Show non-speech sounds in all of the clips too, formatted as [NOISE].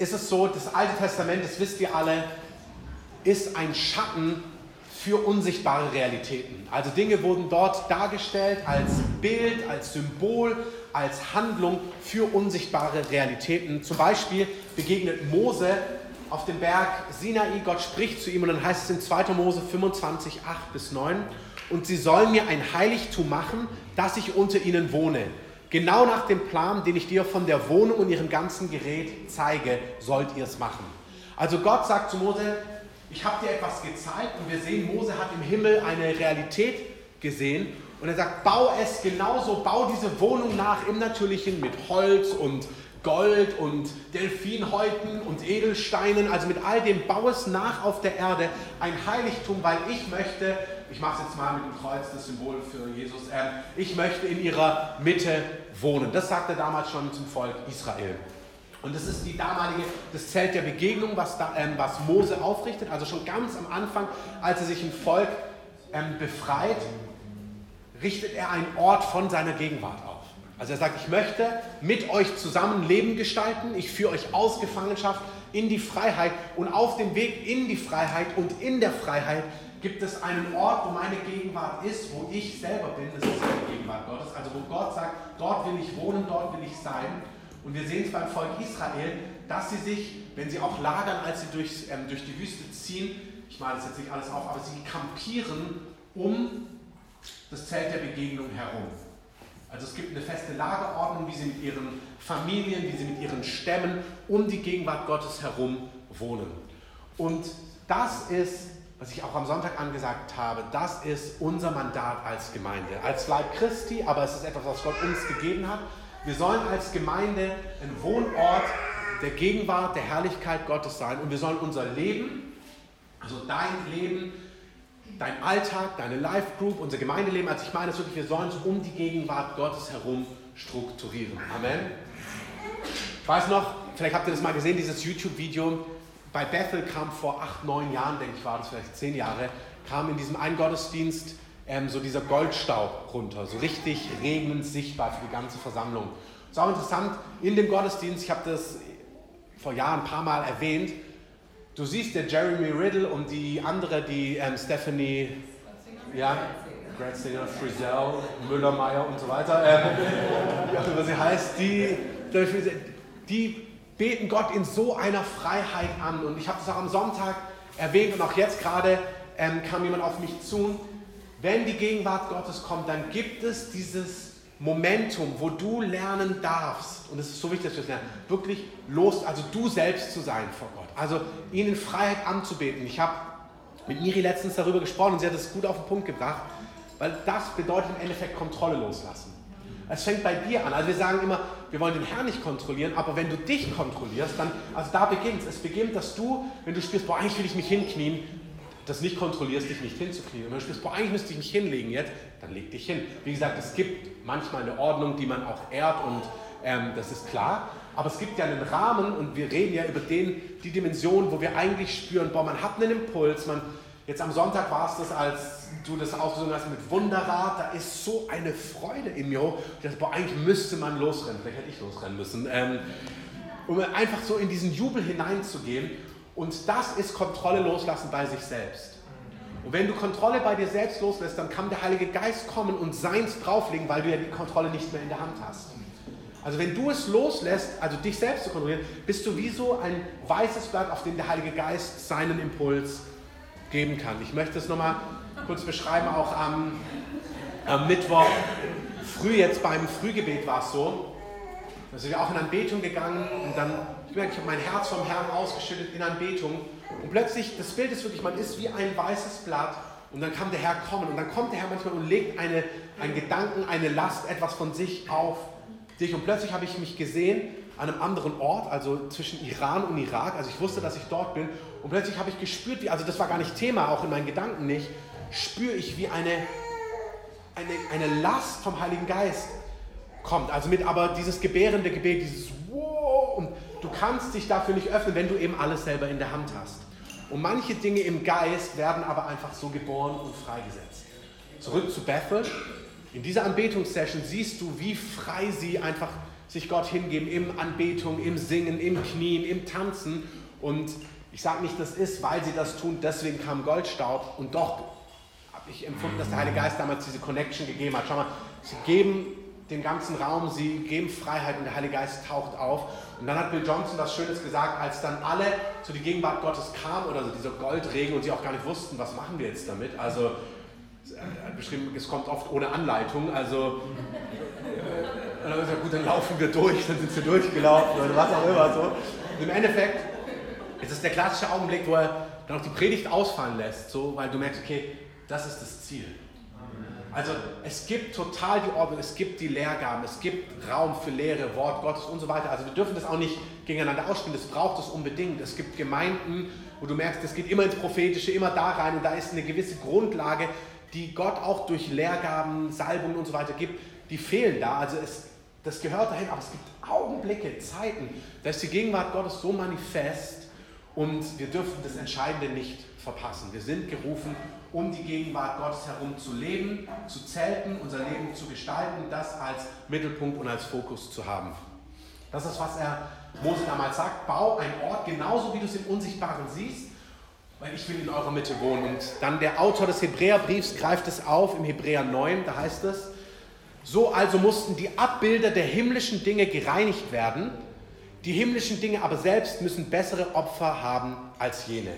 ist es so, das Alte Testament, das wisst ihr alle, ist ein Schatten für unsichtbare Realitäten. Also Dinge wurden dort dargestellt als Bild, als Symbol, als Handlung für unsichtbare Realitäten. Zum Beispiel begegnet Mose auf dem Berg Sinai, Gott spricht zu ihm und dann heißt es in 2. Mose 25, 8 bis 9, und sie sollen mir ein Heiligtum machen, dass ich unter ihnen wohne. Genau nach dem Plan, den ich dir von der Wohnung und ihrem ganzen Gerät zeige, sollt ihr es machen. Also Gott sagt zu Mose, ich habe dir etwas gezeigt und wir sehen, Mose hat im Himmel eine Realität gesehen und er sagt, bau es genauso, bau diese Wohnung nach im Natürlichen mit Holz und Gold und Delfinhäuten und Edelsteinen, also mit all dem, bau es nach auf der Erde, ein Heiligtum, weil ich möchte, ich mache es jetzt mal mit dem Kreuz, das Symbol für Jesus, äh, ich möchte in ihrer Mitte wohnen. Das sagte er damals schon zum Volk Israel. Und das ist die damalige, das Zelt der Begegnung, was, da, ähm, was Mose aufrichtet, also schon ganz am Anfang, als er sich ein Volk ähm, befreit, richtet er einen Ort von seiner Gegenwart auf. Also er sagt, ich möchte mit euch zusammen Leben gestalten, ich führe euch aus Gefangenschaft in die Freiheit und auf dem Weg in die Freiheit und in der Freiheit gibt es einen Ort, wo meine Gegenwart ist, wo ich selber bin, das ist die Gegenwart Gottes, also wo Gott sagt, dort will ich wohnen, dort will ich sein. Und wir sehen es beim Volk Israel, dass sie sich, wenn sie auch lagern, als sie durch, ähm, durch die Wüste ziehen, ich male das jetzt nicht alles auf, aber sie kampieren um das Zelt der Begegnung herum. Also es gibt eine feste Lagerordnung, wie sie mit ihren Familien, wie sie mit ihren Stämmen um die Gegenwart Gottes herum wohnen. Und das ist, was ich auch am Sonntag angesagt habe, das ist unser Mandat als Gemeinde, als Leib Christi, aber es ist etwas, was Gott uns gegeben hat. Wir sollen als Gemeinde ein Wohnort der Gegenwart, der Herrlichkeit Gottes sein und wir sollen unser Leben, also dein Leben, dein Alltag, deine Life Group, unser Gemeindeleben, also ich meine es wirklich, wir sollen es um die Gegenwart Gottes herum strukturieren. Amen. Ich weiß noch, vielleicht habt ihr das mal gesehen, dieses YouTube-Video. Bei Bethel kam vor acht, neun Jahren, denke ich, war das vielleicht zehn Jahre, kam in diesem einen Gottesdienst ähm, so dieser Goldstaub runter, so richtig regnend sichtbar für die ganze Versammlung. Es ist auch interessant, in dem Gottesdienst, ich habe das vor Jahren ein paar Mal erwähnt, Du siehst der Jeremy Riddle und die andere, die ähm, Stephanie, ja, Gratzinger, Frizzell, Müller-Meyer und so weiter, ähm, [LAUGHS] wie auch immer sie heißt, die, die beten Gott in so einer Freiheit an. Und ich habe es auch am Sonntag erwähnt und auch jetzt gerade ähm, kam jemand auf mich zu. Wenn die Gegenwart Gottes kommt, dann gibt es dieses Momentum, wo du lernen darfst, und es ist so wichtig, dass wir es lernen, wirklich los, also du selbst zu sein vor Gott. Also ihn in Freiheit anzubeten. Ich habe mit Miri letztens darüber gesprochen und sie hat es gut auf den Punkt gebracht, weil das bedeutet im Endeffekt Kontrolle loslassen. Es fängt bei dir an. Also wir sagen immer, wir wollen den Herrn nicht kontrollieren, aber wenn du dich kontrollierst, dann, also da beginnt es. Es beginnt, dass du, wenn du spürst, boah, eigentlich will ich mich hinknien, das nicht kontrollierst, dich nicht hinzuknien. Und wenn du spürst, boah, eigentlich müsste ich mich hinlegen jetzt, dann leg dich hin. Wie gesagt, es gibt manchmal eine Ordnung, die man auch ehrt und ähm, das ist klar. Aber es gibt ja einen Rahmen und wir reden ja über den, die Dimension, wo wir eigentlich spüren, boah, man hat einen Impuls. Man, jetzt am Sonntag war es das, als du das ausgesungen hast mit Wunderrad, da ist so eine Freude in mir. Dachte, boah, eigentlich müsste man losrennen. Vielleicht hätte ich losrennen müssen. Ähm, um einfach so in diesen Jubel hineinzugehen. Und das ist Kontrolle loslassen bei sich selbst. Und wenn du Kontrolle bei dir selbst loslässt, dann kann der Heilige Geist kommen und seins drauflegen, weil du ja die Kontrolle nicht mehr in der Hand hast. Also wenn du es loslässt, also dich selbst zu kontrollieren, bist du wie so ein weißes Blatt, auf dem der Heilige Geist seinen Impuls geben kann. Ich möchte es nochmal kurz beschreiben, auch am, am Mittwoch früh jetzt beim Frühgebet war es so, da sind wir auch in Anbetung gegangen und dann, ich merke, ich habe mein Herz vom Herrn ausgeschüttet in Anbetung und plötzlich, das Bild ist wirklich, man ist wie ein weißes Blatt und dann kann der Herr kommen und dann kommt der Herr manchmal und legt eine, einen Gedanken, eine Last, etwas von sich auf dich. Und plötzlich habe ich mich gesehen an einem anderen Ort, also zwischen Iran und Irak. Also ich wusste, dass ich dort bin. Und plötzlich habe ich gespürt, wie, also das war gar nicht Thema, auch in meinen Gedanken nicht, spüre ich, wie eine, eine, eine Last vom Heiligen Geist kommt. Also mit aber dieses gebärende Gebet, dieses Wow, und du kannst dich dafür nicht öffnen, wenn du eben alles selber in der Hand hast. Und manche Dinge im Geist werden aber einfach so geboren und freigesetzt. Zurück zu Bethel. In dieser Anbetungssession siehst du, wie frei sie einfach sich Gott hingeben, im Anbetung, im Singen, im Knien, im Tanzen. Und ich sage nicht, das ist, weil sie das tun, deswegen kam Goldstaub. Und doch habe ich empfunden, dass der Heilige Geist damals diese Connection gegeben hat. Schau mal, sie geben den ganzen Raum, sie geben Freiheit und der Heilige Geist taucht auf. Und dann hat Bill Johnson was Schönes gesagt, als dann alle zu die Gegenwart Gottes kamen oder so dieser Goldregen und sie auch gar nicht wussten, was machen wir jetzt damit. Also beschrieben, es kommt oft ohne Anleitung. Also äh, dann ist ja gut, dann laufen wir durch, dann sind wir durchgelaufen oder was auch immer so. Und im Endeffekt ist es der klassische Augenblick, wo er dann auch die Predigt ausfallen lässt, so, weil du merkst, okay, das ist das Ziel. Also es gibt total die Ordnung, es gibt die Lehrgaben, es gibt Raum für Lehre, Wort Gottes und so weiter. Also wir dürfen das auch nicht gegeneinander ausspielen, das braucht es unbedingt. Es gibt Gemeinden, wo du merkst, es geht immer ins Prophetische, immer da rein und da ist eine gewisse Grundlage, die Gott auch durch Lehrgaben, Salbungen und so weiter gibt, die fehlen da. Also es, das gehört dahin, aber es gibt Augenblicke, Zeiten, da ist die Gegenwart Gottes so manifest und wir dürfen das Entscheidende nicht verpassen. Wir sind gerufen, um die Gegenwart Gottes herum zu leben, zu zelten, unser Leben zu gestalten, das als Mittelpunkt und als Fokus zu haben. Das ist, was er Mose damals sagt. Bau einen Ort genauso, wie du es im Unsichtbaren siehst, weil ich will in eurer Mitte wohnen. Und dann der Autor des Hebräerbriefs greift es auf im Hebräer 9, da heißt es, so also mussten die Abbilder der himmlischen Dinge gereinigt werden, die himmlischen Dinge aber selbst müssen bessere Opfer haben als jene.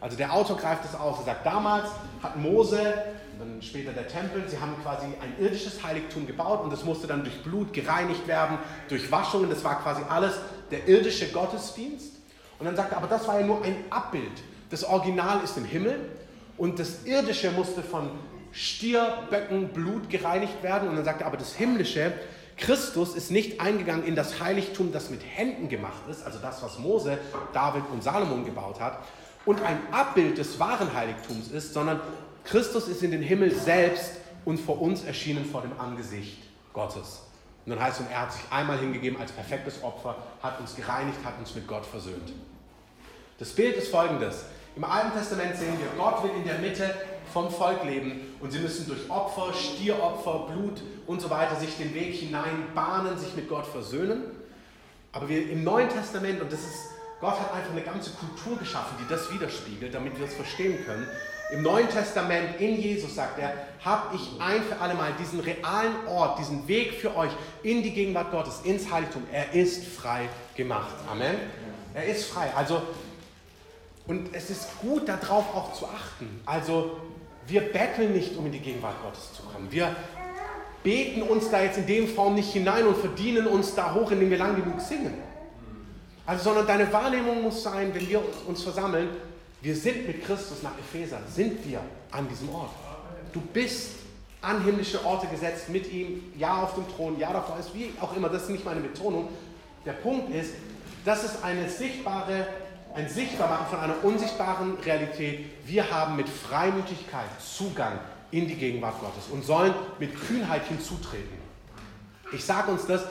Also der Autor greift es aus. Er sagt, damals hat Mose, dann später der Tempel, sie haben quasi ein irdisches Heiligtum gebaut und das musste dann durch Blut gereinigt werden, durch Waschungen. Das war quasi alles der irdische Gottesdienst. Und dann sagt er, aber das war ja nur ein Abbild. Das Original ist im Himmel und das irdische musste von Stier, Böcken, Blut gereinigt werden. Und dann sagt er, aber das himmlische, Christus ist nicht eingegangen in das Heiligtum, das mit Händen gemacht ist, also das, was Mose, David und Salomon gebaut hat, und ein Abbild des wahren Heiligtums ist, sondern Christus ist in den Himmel selbst und vor uns erschienen vor dem Angesicht Gottes. Und dann heißt es, er hat sich einmal hingegeben als perfektes Opfer, hat uns gereinigt, hat uns mit Gott versöhnt. Das Bild ist folgendes. Im Alten Testament sehen wir, Gott will in der Mitte vom Volk leben und sie müssen durch Opfer, Stieropfer, Blut und so weiter sich den Weg hinein bahnen, sich mit Gott versöhnen. Aber wir im Neuen Testament, und das ist Gott hat einfach eine ganze Kultur geschaffen, die das widerspiegelt, damit wir es verstehen können. Im Neuen Testament, in Jesus, sagt er, habe ich ein für alle Mal diesen realen Ort, diesen Weg für euch in die Gegenwart Gottes, ins Heiligtum. Er ist frei gemacht. Amen. Er ist frei. Also, und es ist gut, darauf auch zu achten. Also, wir betteln nicht, um in die Gegenwart Gottes zu kommen. Wir beten uns da jetzt in dem Form nicht hinein und verdienen uns da hoch, indem wir lang genug singen. Also, sondern deine Wahrnehmung muss sein, wenn wir uns versammeln, wir sind mit Christus nach Epheser, sind wir an diesem Ort. Du bist an himmlische Orte gesetzt mit ihm, ja auf dem Thron, ja davor ist, wie auch immer, das ist nicht meine Betonung. Der Punkt ist, das ist eine sichtbare, ein Sichtbarmachen von einer unsichtbaren Realität. Wir haben mit Freimütigkeit Zugang in die Gegenwart Gottes und sollen mit Kühnheit hinzutreten. Ich sage uns das,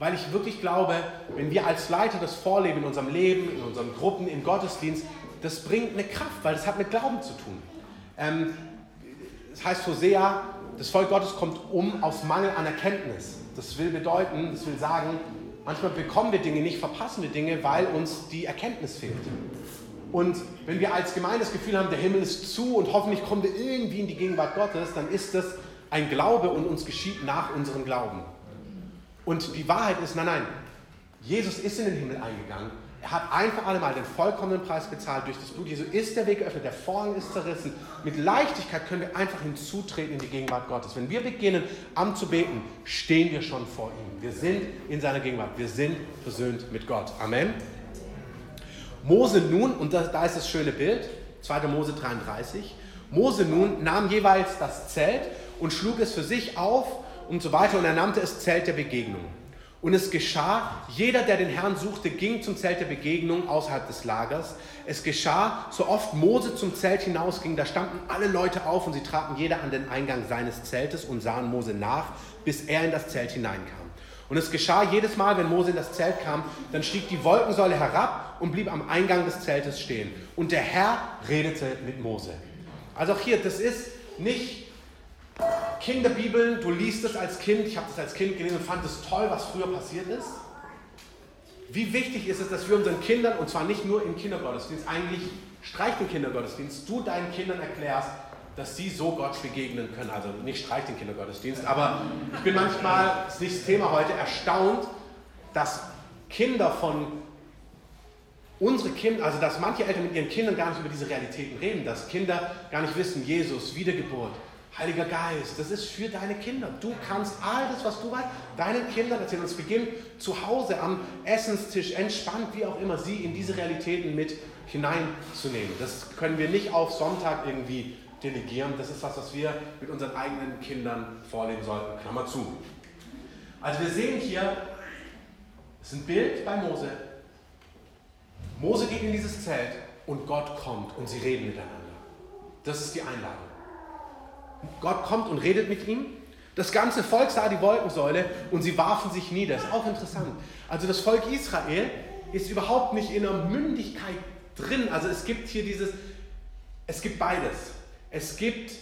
weil ich wirklich glaube, wenn wir als Leiter das vorleben in unserem Leben, in unseren Gruppen, im Gottesdienst, das bringt eine Kraft, weil das hat mit Glauben zu tun. Ähm, das heißt Hosea, das Volk Gottes kommt um aus Mangel an Erkenntnis. Das will bedeuten, das will sagen, manchmal bekommen wir Dinge nicht, verpassen wir Dinge, weil uns die Erkenntnis fehlt. Und wenn wir als Gemeinde das Gefühl haben, der Himmel ist zu und hoffentlich kommen wir irgendwie in die Gegenwart Gottes, dann ist das ein Glaube und uns geschieht nach unserem Glauben. Und die Wahrheit ist, nein, nein, Jesus ist in den Himmel eingegangen. Er hat ein für alle Mal den vollkommenen Preis bezahlt. Durch das Blut Jesu ist der Weg geöffnet, der Vorhang ist zerrissen. Mit Leichtigkeit können wir einfach hinzutreten in die Gegenwart Gottes. Wenn wir beginnen, am zu beten, stehen wir schon vor ihm. Wir sind in seiner Gegenwart. Wir sind versöhnt mit Gott. Amen. Mose nun, und da, da ist das schöne Bild, 2. Mose 33. Mose nun nahm jeweils das Zelt und schlug es für sich auf und so weiter. Und er nannte es Zelt der Begegnung. Und es geschah, jeder, der den Herrn suchte, ging zum Zelt der Begegnung außerhalb des Lagers. Es geschah, so oft Mose zum Zelt hinausging, da standen alle Leute auf und sie traten jeder an den Eingang seines Zeltes und sahen Mose nach, bis er in das Zelt hineinkam. Und es geschah jedes Mal, wenn Mose in das Zelt kam, dann stieg die Wolkensäule herab und blieb am Eingang des Zeltes stehen. Und der Herr redete mit Mose. Also auch hier, das ist nicht Kinderbibeln, du liest es als Kind, ich habe das als Kind gelesen und fand es toll, was früher passiert ist. Wie wichtig ist es, dass wir unseren Kindern, und zwar nicht nur im Kindergottesdienst, eigentlich streich den Kindergottesdienst, du deinen Kindern erklärst, dass sie so Gott begegnen können. Also nicht streich den Kindergottesdienst, aber ich bin manchmal, das ist nicht das Thema heute, erstaunt, dass Kinder von unsere Kinder, also dass manche Eltern mit ihren Kindern gar nicht über diese Realitäten reden, dass Kinder gar nicht wissen, Jesus, Wiedergeburt, Heiliger Geist, das ist für deine Kinder. Du kannst alles, was du weißt, deinen Kindern erzählen. Und es beginnt zu Hause am Essenstisch, entspannt, wie auch immer, sie in diese Realitäten mit hineinzunehmen. Das können wir nicht auf Sonntag irgendwie delegieren. Das ist was, was wir mit unseren eigenen Kindern vorleben sollten. Klammer zu. Also wir sehen hier, es ist ein Bild bei Mose. Mose geht in dieses Zelt und Gott kommt und sie reden miteinander. Das ist die Einladung. Gott kommt und redet mit ihm. Das ganze Volk sah die Wolkensäule und sie warfen sich nieder. Ist auch interessant. Also das Volk Israel ist überhaupt nicht in der Mündigkeit drin. Also es gibt hier dieses, es gibt beides. Es gibt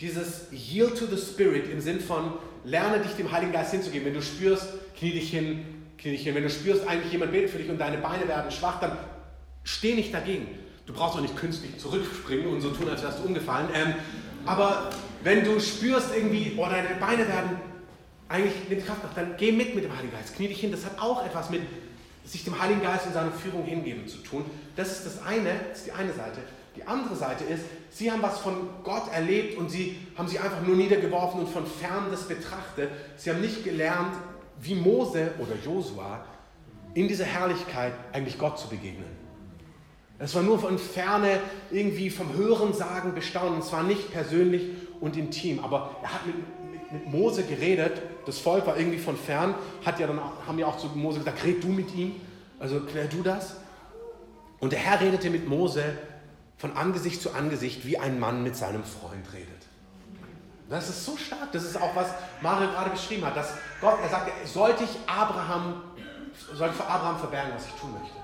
dieses Yield to the Spirit im Sinn von lerne dich dem Heiligen Geist hinzugeben. Wenn du spürst, knie dich hin, knie dich hin. Wenn du spürst, eigentlich jemand betet für dich und deine Beine werden schwach, dann steh nicht dagegen. Du brauchst auch nicht künstlich zurückspringen und so tun, als wärst du umgefallen. Ähm, aber wenn du spürst irgendwie, oh, deine Beine werden eigentlich nimmt Kraft nach, dann geh mit mit dem Heiligen Geist. Knie dich hin. Das hat auch etwas mit sich dem Heiligen Geist und seiner Führung hingeben zu tun. Das ist das eine, das ist die eine Seite. Die andere Seite ist, sie haben was von Gott erlebt und sie haben sich einfach nur niedergeworfen und von fern das betrachtet. Sie haben nicht gelernt, wie Mose oder Josua in dieser Herrlichkeit eigentlich Gott zu begegnen. Es war nur von Ferne irgendwie vom Hörensagen bestaunen. Es war nicht persönlich und intim. Aber er hat mit, mit, mit, Mose geredet. Das Volk war irgendwie von fern. Hat ja dann, haben ja auch zu Mose gesagt, red du mit ihm. Also klär du das. Und der Herr redete mit Mose von Angesicht zu Angesicht, wie ein Mann mit seinem Freund redet. Das ist so stark. Das ist auch, was Mario gerade beschrieben hat. Dass Gott, er sagte, sollte ich Abraham, sollte ich vor Abraham verbergen, was ich tun möchte.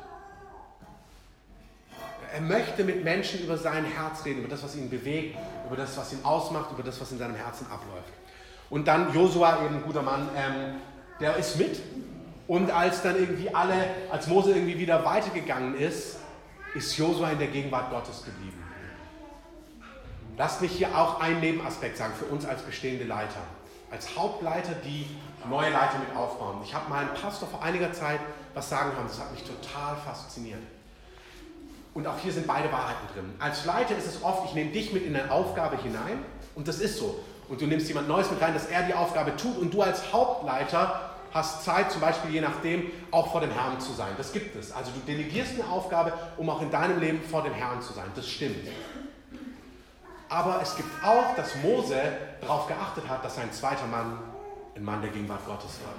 Er möchte mit Menschen über sein Herz reden, über das, was ihn bewegt, über das, was ihn ausmacht, über das, was in seinem Herzen abläuft. Und dann Josua, eben guter Mann, ähm, der ist mit. Und als dann irgendwie alle, als Mose irgendwie wieder weitergegangen ist, ist Josua in der Gegenwart Gottes geblieben. Lasst mich hier auch einen Nebenaspekt sagen für uns als bestehende Leiter. Als Hauptleiter, die neue Leiter mit aufbauen. Ich habe meinen Pastor vor einiger Zeit was sagen hören, das hat mich total fasziniert. Und auch hier sind beide Wahrheiten drin. Als Leiter ist es oft, ich nehme dich mit in eine Aufgabe hinein und das ist so. Und du nimmst jemand Neues mit rein, dass er die Aufgabe tut und du als Hauptleiter hast Zeit, zum Beispiel je nachdem, auch vor dem Herrn zu sein. Das gibt es. Also du delegierst eine Aufgabe, um auch in deinem Leben vor dem Herrn zu sein. Das stimmt. Aber es gibt auch, dass Mose darauf geachtet hat, dass sein zweiter Mann ein Mann der Gegenwart Gottes war.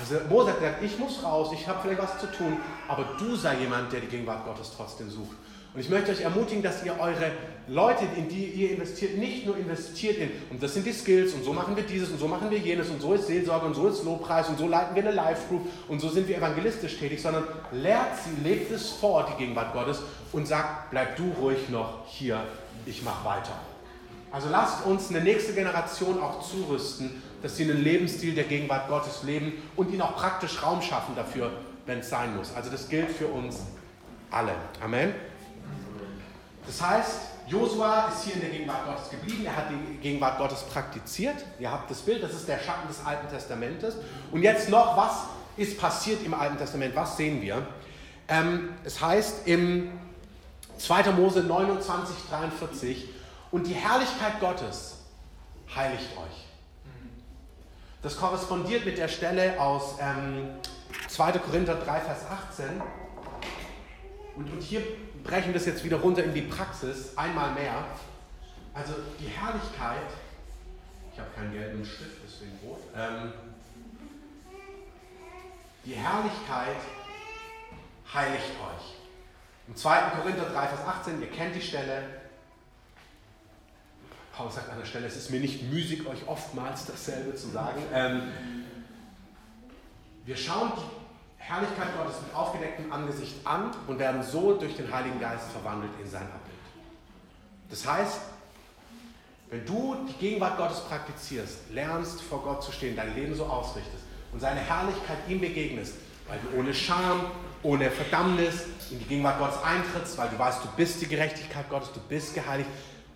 Also Mose hat gesagt, ich muss raus, ich habe vielleicht was zu tun, aber du sei jemand, der die Gegenwart Gottes trotzdem sucht. Und ich möchte euch ermutigen, dass ihr eure Leute, in die ihr investiert, nicht nur investiert in, und das sind die Skills, und so machen wir dieses, und so machen wir jenes, und so ist Seelsorge, und so ist Lobpreis, und so leiten wir eine Live-Group, und so sind wir evangelistisch tätig, sondern lehrt sie, legt es vor, die Gegenwart Gottes, und sagt, bleib du ruhig noch hier, ich mache weiter. Also lasst uns eine nächste Generation auch zurüsten, dass sie einen Lebensstil der Gegenwart Gottes leben und ihnen auch praktisch Raum schaffen dafür, wenn es sein muss. Also das gilt für uns alle. Amen. Das heißt, Josua ist hier in der Gegenwart Gottes geblieben, er hat die Gegenwart Gottes praktiziert. Ihr habt das Bild, das ist der Schatten des Alten Testamentes. Und jetzt noch, was ist passiert im Alten Testament? Was sehen wir? Ähm, es heißt im 2. Mose 29, 43, und die Herrlichkeit Gottes heiligt euch. Das korrespondiert mit der Stelle aus ähm, 2. Korinther 3, Vers 18. Und, und hier brechen wir es jetzt wieder runter in die Praxis, einmal mehr. Also die Herrlichkeit, ich habe keinen gelben Stift, deswegen rot. Ähm, die Herrlichkeit heiligt euch. Im 2. Korinther 3, Vers 18, ihr kennt die Stelle, Paulus sagt an der Stelle, es ist mir nicht müßig, euch oftmals dasselbe zu sagen. Ähm, wir schauen die Herrlichkeit Gottes mit aufgedecktem Angesicht an und werden so durch den Heiligen Geist verwandelt in sein Abbild. Das heißt, Wenn du die Gegenwart Gottes praktizierst, lernst vor Gott zu stehen, dein Leben so ausrichtest und seine Herrlichkeit ihm begegnest, weil du ohne Scham, ohne Verdammnis in die Gegenwart Gottes eintrittst, weil du weißt, du bist die Gerechtigkeit Gottes, du bist geheiligt,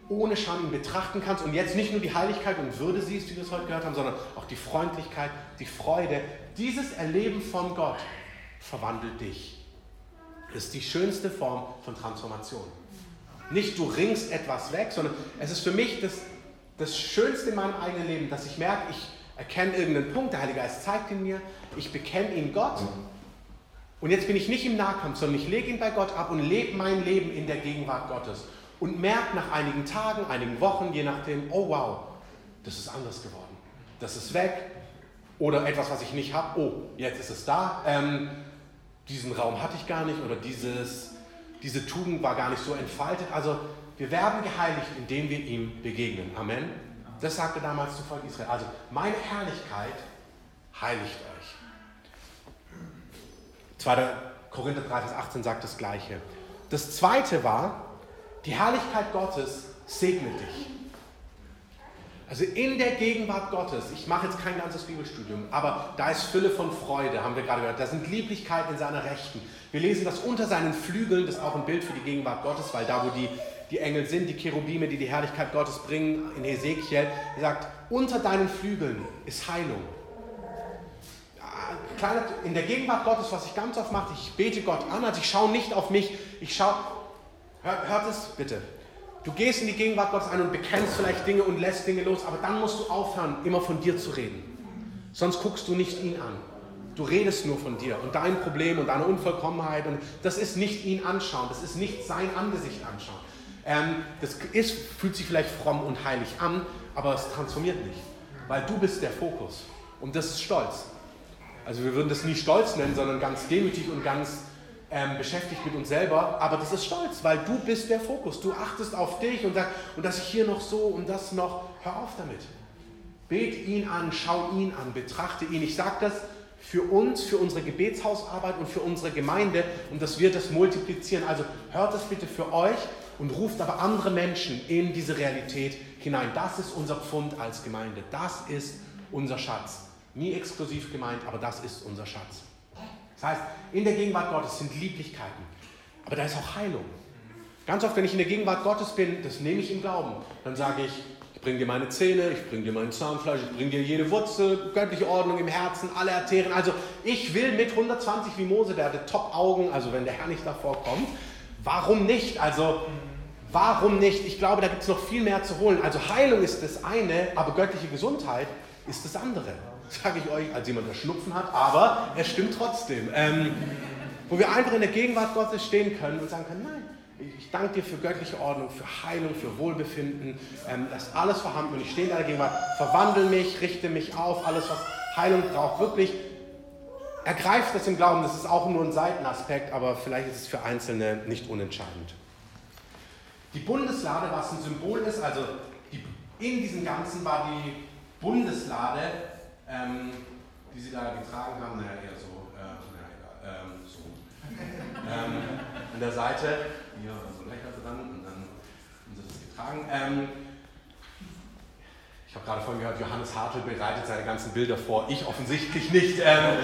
ohne Scham ihn betrachten kannst und jetzt nicht nur die Heiligkeit und Würde siehst, wie wir es heute gehört haben, sondern auch die Freundlichkeit, die Freude. Dieses Erleben von Gott verwandelt dich. Das ist die schönste Form von Transformation. Nicht du ringst etwas weg, sondern es ist für mich das, das Schönste in meinem eigenen Leben, dass ich merke, ich erkenne irgendeinen Punkt, der Heilige Geist zeigt ihn mir, ich bekenne ihn Gott und jetzt bin ich nicht im Nahkampf, sondern ich lege ihn bei Gott ab und lebe mein Leben in der Gegenwart Gottes und merke nach einigen Tagen, einigen Wochen, je nachdem, oh wow, das ist anders geworden. Das ist weg. Oder etwas, was ich nicht habe, oh, jetzt ist es da. Ähm, diesen Raum hatte ich gar nicht oder dieses, diese Tugend war gar nicht so entfaltet. Also wir werden geheiligt, indem wir ihm begegnen. Amen. Das sagte damals zu Volk Israel. Also meine Herrlichkeit heiligt euch. 2. Korinther 3, Vers 18 sagt das Gleiche. Das zweite war, die Herrlichkeit Gottes segnet dich. Also in der Gegenwart Gottes, ich mache jetzt kein ganzes Bibelstudium, aber da ist Fülle von Freude, haben wir gerade gehört. Da sind Lieblichkeiten in seiner Rechten. Wir lesen das unter seinen Flügeln, das ist auch ein Bild für die Gegenwart Gottes, weil da, wo die, die Engel sind, die Cherubime, die die Herrlichkeit Gottes bringen, in Ezekiel, er sagt, unter deinen Flügeln ist Heilung. In der Gegenwart Gottes, was ich ganz oft mache, ich bete Gott an, also ich schaue nicht auf mich, ich schaue, hört, hört es bitte, Du gehst in die Gegenwart Gottes ein und bekennst vielleicht Dinge und lässt Dinge los, aber dann musst du aufhören, immer von dir zu reden. Sonst guckst du nicht ihn an. Du redest nur von dir und dein Problem und deine Unvollkommenheit. Und das ist nicht ihn anschauen, das ist nicht sein Angesicht anschauen. Ähm, das ist, fühlt sich vielleicht fromm und heilig an, aber es transformiert nicht, weil du bist der Fokus. Und das ist Stolz. Also wir würden das nie Stolz nennen, sondern ganz demütig und ganz ähm, beschäftigt mit uns selber, aber das ist Stolz, weil du bist der Fokus. Du achtest auf dich und sagst, und das hier noch so und das noch. Hör auf damit. Bet ihn an, schau ihn an, betrachte ihn. Ich sage das für uns, für unsere Gebetshausarbeit und für unsere Gemeinde und das wird das multiplizieren. Also hört das bitte für euch und ruft aber andere Menschen in diese Realität hinein. Das ist unser Pfund als Gemeinde. Das ist unser Schatz. Nie exklusiv gemeint, aber das ist unser Schatz. Das heißt, in der Gegenwart Gottes sind Lieblichkeiten, aber da ist auch Heilung. Ganz oft, wenn ich in der Gegenwart Gottes bin, das nehme ich im Glauben. Dann sage ich, ich bringe dir meine Zähne, ich bringe dir mein Zahnfleisch, ich bringe dir jede Wurzel, göttliche Ordnung im Herzen, alle Arterien. Also ich will mit 120 wie Mose, der hatte Top-Augen, also wenn der Herr nicht davor kommt. Warum nicht? Also warum nicht? Ich glaube, da gibt es noch viel mehr zu holen. Also Heilung ist das eine, aber göttliche Gesundheit ist das andere sage ich euch, als jemand, der Schnupfen hat, aber es stimmt trotzdem. Ähm, wo wir einfach in der Gegenwart Gottes stehen können und sagen können, nein, ich danke dir für göttliche Ordnung, für Heilung, für Wohlbefinden. Ähm, das alles vorhanden und ich stehe in der Gegenwart, verwandle mich, richte mich auf, alles, was Heilung braucht, wirklich ergreift das im Glauben. Das ist auch nur ein Seitenaspekt, aber vielleicht ist es für Einzelne nicht unentscheidend. Die Bundeslade, was ein Symbol ist, also die, in diesem Ganzen war die Bundeslade ähm, die sie da getragen haben, naja, eher so, äh, naja, ähm, so. [LAUGHS] ähm, an der Seite, hier so Löcher dran und dann haben sie das getragen. Ähm, ich habe gerade vorhin gehört, Johannes Hartl bereitet seine ganzen Bilder vor. Ich offensichtlich nicht. Ähm, [LAUGHS]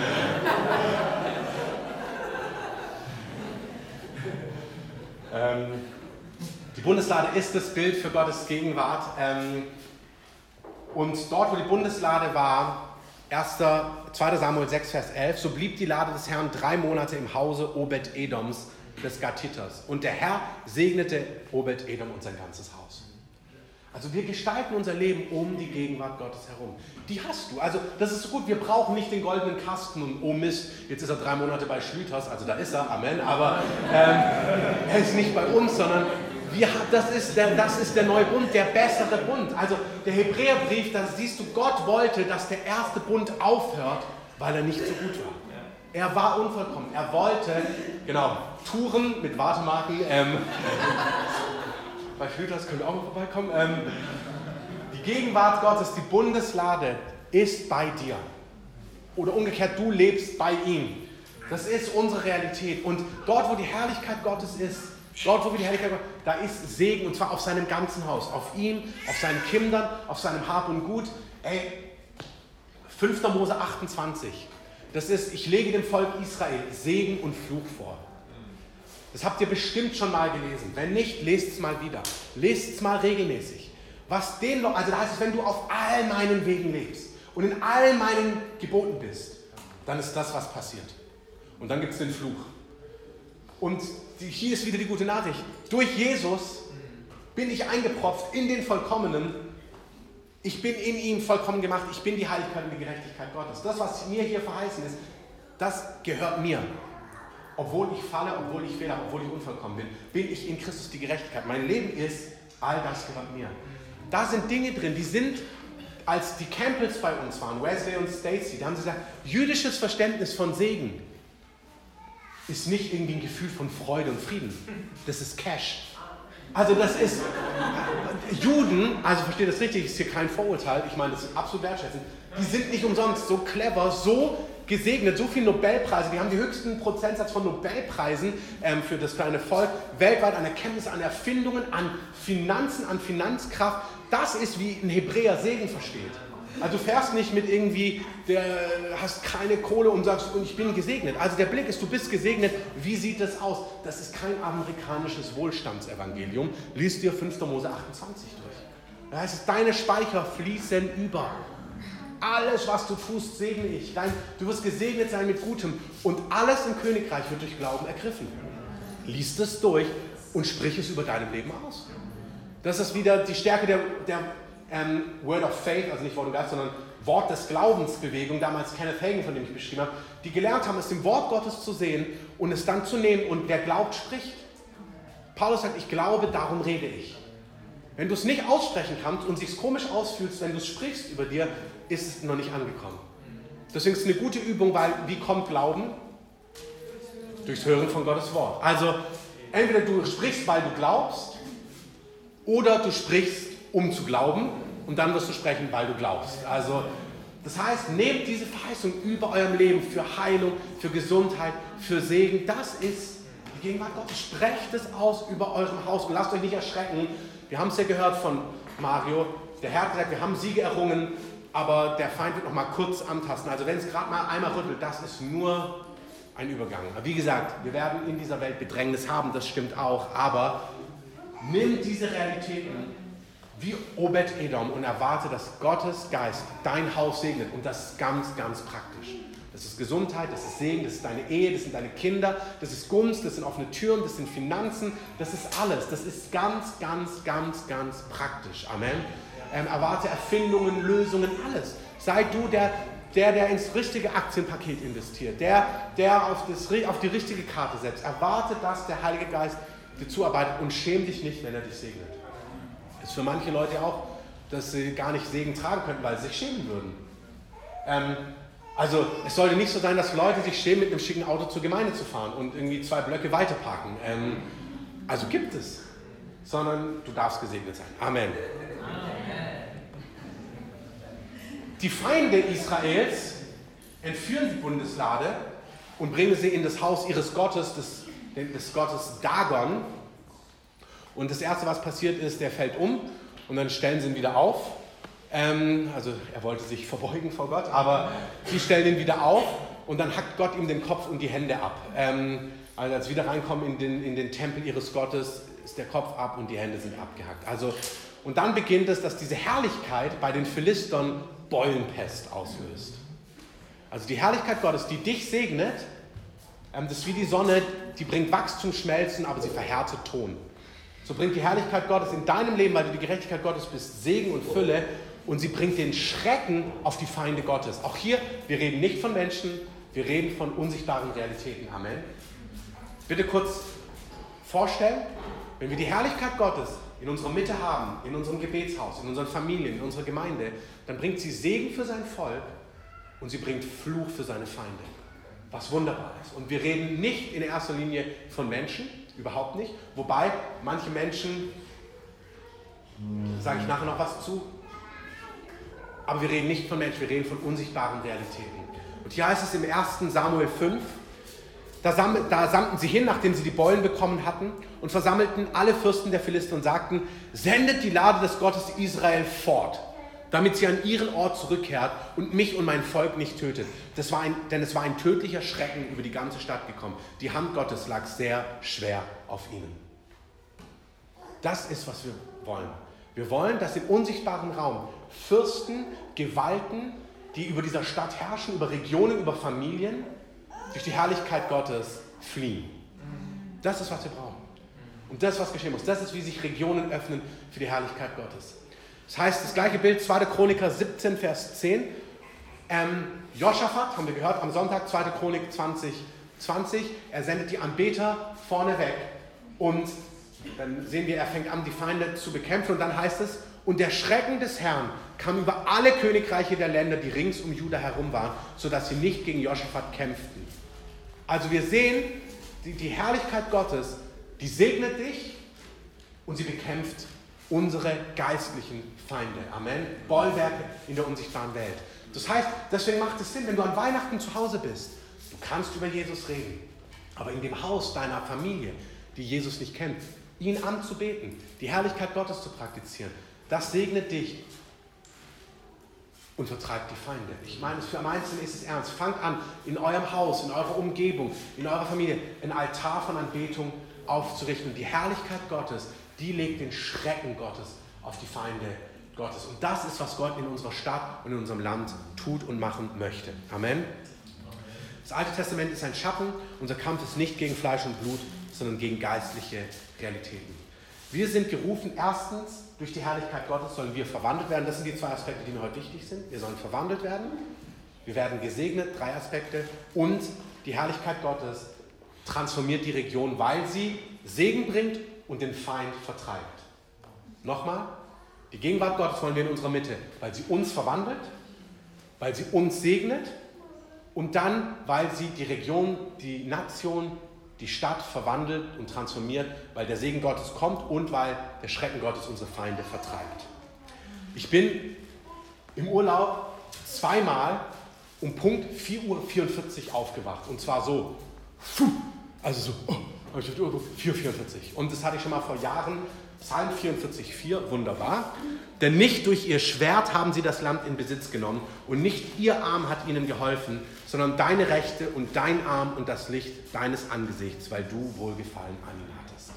ähm, die Bundeslade ist das Bild für Gottes Gegenwart. Und dort, wo die Bundeslade war, 1. 2. Samuel 6, Vers 11, so blieb die Lade des Herrn drei Monate im Hause Obed-Edoms, des Gatiters. Und der Herr segnete Obed-Edom und sein ganzes Haus. Also wir gestalten unser Leben um die Gegenwart Gottes herum. Die hast du. Also das ist so gut. Wir brauchen nicht den goldenen Kasten und oh Mist, jetzt ist er drei Monate bei Schlüters. Also da ist er, Amen. Aber ähm, er ist nicht bei uns, sondern wir, das, ist der, das ist der neue Bund, der bessere Bund. Also der Hebräerbrief, da siehst du, Gott wollte, dass der erste Bund aufhört, weil er nicht so gut war. Er war unvollkommen. Er wollte, genau, Touren mit Wartemarken. Ähm, [LAUGHS] bei Schlüters könnt ihr auch mal vorbeikommen. Ähm, die Gegenwart Gottes, die Bundeslade, ist bei dir. Oder umgekehrt, du lebst bei ihm. Das ist unsere Realität. Und dort, wo die Herrlichkeit Gottes ist, Dort, wo wir die Herrlichkeit Gottes, da ist Segen und zwar auf seinem ganzen Haus. Auf ihm, auf seinen Kindern, auf seinem Hab und Gut. Ey, 5. Mose 28. Das ist, ich lege dem Volk Israel Segen und Fluch vor. Das habt ihr bestimmt schon mal gelesen. Wenn nicht, lest es mal wieder. Lest es mal regelmäßig. Was den, also da heißt es, wenn du auf all meinen Wegen lebst und in all meinen Geboten bist, dann ist das, was passiert. Und dann gibt es den Fluch. Und hier ist wieder die gute Nachricht. Durch Jesus bin ich eingepropft in den Vollkommenen. Ich bin in ihm vollkommen gemacht. Ich bin die Heiligkeit und die Gerechtigkeit Gottes. Das, was mir hier verheißen ist, das gehört mir. Obwohl ich falle, obwohl ich fehle, obwohl ich unvollkommen bin, bin ich in Christus die Gerechtigkeit. Mein Leben ist, all das gehört mir. Da sind Dinge drin, die sind als die Campbells bei uns waren, Wesley und Stacy, da haben sie gesagt, jüdisches Verständnis von Segen ist nicht irgendwie ein Gefühl von Freude und Frieden. Das ist Cash. Also das ist, Juden, also versteht das richtig, ist hier kein Vorurteil, ich meine das ist absolut wertschätzend, die sind nicht umsonst so clever, so gesegnet, so viele Nobelpreise, die haben den höchsten Prozentsatz von Nobelpreisen ähm, für das kleine Volk, weltweit an Erkenntnis, an Erfindungen, an Finanzen, an Finanzkraft. Das ist, wie ein Hebräer Segen versteht. Also du fährst nicht mit irgendwie, der hast keine Kohle und sagst, und ich bin gesegnet. Also der Blick ist, du bist gesegnet. Wie sieht das aus? Das ist kein amerikanisches Wohlstandsevangelium. Lies dir 5. Mose 28 durch. Da heißt es, deine Speicher fließen über. Alles, was du tust, segne ich. Dein, du wirst gesegnet sein mit Gutem. Und alles im Königreich wird durch Glauben ergriffen. Lies es durch und sprich es über deinem Leben aus. Das ist wieder die Stärke der, der ähm, Word of Faith, also nicht Wort und Geist, sondern Wort des Glaubensbewegung, damals Kenneth Hagen, von dem ich beschrieben habe, die gelernt haben, es im Wort Gottes zu sehen und es dann zu nehmen und wer glaubt, spricht. Paulus sagt, ich glaube, darum rede ich. Wenn du es nicht aussprechen kannst und sich komisch ausfühlst, wenn du es sprichst über dir, ist es noch nicht angekommen. Deswegen ist es eine gute Übung, weil wie kommt Glauben? Durchs Hören von Gottes Wort. Also entweder du sprichst, weil du glaubst, oder du sprichst, um zu glauben und dann wirst du sprechen, weil du glaubst. Also das heißt, nehmt diese Verheißung über eurem Leben für Heilung, für Gesundheit, für Segen. Das ist die Gegenwart Gottes. Sprecht es aus über eurem Haus und lasst euch nicht erschrecken. Wir haben es ja gehört von Mario. Der Herr hat gesagt, wir haben Siege errungen, aber der Feind wird noch mal kurz antasten. Also wenn es gerade mal einmal rüttelt, das ist nur ein Übergang. Aber wie gesagt, wir werden in dieser Welt Bedrängnis haben, das stimmt auch. Aber nimm diese Realitäten wie Obed Edom und erwarte, dass Gottes Geist dein Haus segnet. Und das ist ganz, ganz praktisch. Das ist Gesundheit, das ist Segen, das ist deine Ehe, das sind deine Kinder, das ist Gunst, das sind offene Türen, das sind Finanzen, das ist alles. Das ist ganz, ganz, ganz, ganz praktisch. Amen. Ähm, erwarte Erfindungen, Lösungen, alles. Sei du der, der, der ins richtige Aktienpaket investiert, der, der auf, das, auf die richtige Karte setzt. Erwarte, dass der Heilige Geist dir zuarbeitet und schäm dich nicht, wenn er dich segnet. Ist für manche Leute auch, dass sie gar nicht Segen tragen könnten, weil sie sich schämen würden. Ähm, also es sollte nicht so sein, dass Leute sich schämen, mit einem schicken Auto zur Gemeinde zu fahren und irgendwie zwei Blöcke weiter parken. Ähm, also gibt es. Sondern du darfst gesegnet sein. Amen. Die Feinde Israels entführen die Bundeslade und bringen sie in das Haus ihres Gottes, des, des Gottes Dagon. Und das Erste, was passiert ist, der fällt um und dann stellen sie ihn wieder auf. Ähm, also er wollte sich verbeugen vor Gott, aber sie stellen ihn wieder auf und dann hackt Gott ihm den Kopf und die Hände ab. Ähm, also als sie wieder reinkommen in den, in den Tempel ihres Gottes, ist der Kopf ab und die Hände sind abgehackt. Also, und dann beginnt es, dass diese Herrlichkeit bei den Philistern Beulenpest auslöst. Also die Herrlichkeit Gottes, die dich segnet, ähm, das ist wie die Sonne, die bringt Wachstum, Schmelzen, aber sie verhärtet Ton. So bringt die Herrlichkeit Gottes in deinem Leben, weil du die Gerechtigkeit Gottes bist, Segen und Fülle und sie bringt den Schrecken auf die Feinde Gottes. Auch hier, wir reden nicht von Menschen, wir reden von unsichtbaren Realitäten. Amen. Bitte kurz vorstellen, wenn wir die Herrlichkeit Gottes in unserer Mitte haben, in unserem Gebetshaus, in unseren Familien, in unserer Gemeinde, dann bringt sie Segen für sein Volk und sie bringt Fluch für seine Feinde. Was wunderbar ist. Und wir reden nicht in erster Linie von Menschen, Überhaupt nicht. Wobei manche Menschen, sage ich nachher noch was zu, aber wir reden nicht von Menschen, wir reden von unsichtbaren Realitäten. Und hier heißt es im 1. Samuel 5, da, sammel, da sammten sie hin, nachdem sie die Beulen bekommen hatten, und versammelten alle Fürsten der Philister und sagten, sendet die Lade des Gottes Israel fort, damit sie an ihren Ort zurückkehrt und mich und mein Volk nicht tötet. Das war ein, denn es war ein tödlicher Schrecken über die ganze Stadt gekommen. Die Hand Gottes lag sehr schwer auf ihnen. Das ist, was wir wollen. Wir wollen, dass im unsichtbaren Raum Fürsten, Gewalten, die über dieser Stadt herrschen, über Regionen, über Familien, durch die Herrlichkeit Gottes fliehen. Das ist, was wir brauchen. Und das, was geschehen muss. Das ist, wie sich Regionen öffnen für die Herrlichkeit Gottes. Das heißt, das gleiche Bild, 2. Chroniker 17, Vers 10. Ähm, Joschafat, haben wir gehört, am Sonntag, 2. Chronik 20, 20. Er sendet die Anbeter vorne weg. Und dann sehen wir, er fängt an, die Feinde zu bekämpfen. Und dann heißt es, und der Schrecken des Herrn kam über alle Königreiche der Länder, die rings um Juda herum waren, sodass sie nicht gegen Joschafat kämpften. Also wir sehen, die, die Herrlichkeit Gottes, die segnet dich und sie bekämpft unsere geistlichen Feinde. Amen. Bollwerke in der unsichtbaren Welt. Das heißt, deswegen macht es Sinn, wenn du an Weihnachten zu Hause bist, du kannst über Jesus reden. Aber in dem Haus deiner Familie, die Jesus nicht kennt, ihn anzubeten, die Herrlichkeit Gottes zu praktizieren, das segnet dich und vertreibt die Feinde. Ich meine, für am Einzelnen ist es ernst. Fangt an, in eurem Haus, in eurer Umgebung, in eurer Familie ein Altar von Anbetung aufzurichten. Die Herrlichkeit Gottes, die legt den Schrecken Gottes auf die Feinde Gottes. Und das ist, was Gott in unserer Stadt und in unserem Land tut und machen möchte. Amen. Das Alte Testament ist ein Schatten. Unser Kampf ist nicht gegen Fleisch und Blut, sondern gegen geistliche Realitäten. Wir sind gerufen, erstens, durch die Herrlichkeit Gottes sollen wir verwandelt werden. Das sind die zwei Aspekte, die mir heute wichtig sind. Wir sollen verwandelt werden. Wir werden gesegnet, drei Aspekte. Und die Herrlichkeit Gottes transformiert die Region, weil sie Segen bringt und den Feind vertreibt. Nochmal, die Gegenwart Gottes wollen wir in unserer Mitte, weil sie uns verwandelt, weil sie uns segnet und dann, weil sie die Region, die Nation, die Stadt verwandelt und transformiert, weil der Segen Gottes kommt und weil der Schrecken Gottes unsere Feinde vertreibt. Ich bin im Urlaub zweimal um Punkt 4.44 Uhr aufgewacht. Und zwar so, also so, oh, 4.44 Uhr. Und das hatte ich schon mal vor Jahren Psalm 44,4, wunderbar. Denn nicht durch ihr Schwert haben sie das Land in Besitz genommen und nicht ihr Arm hat ihnen geholfen, sondern deine Rechte und dein Arm und das Licht deines Angesichts, weil du Wohlgefallen an ihnen hattest.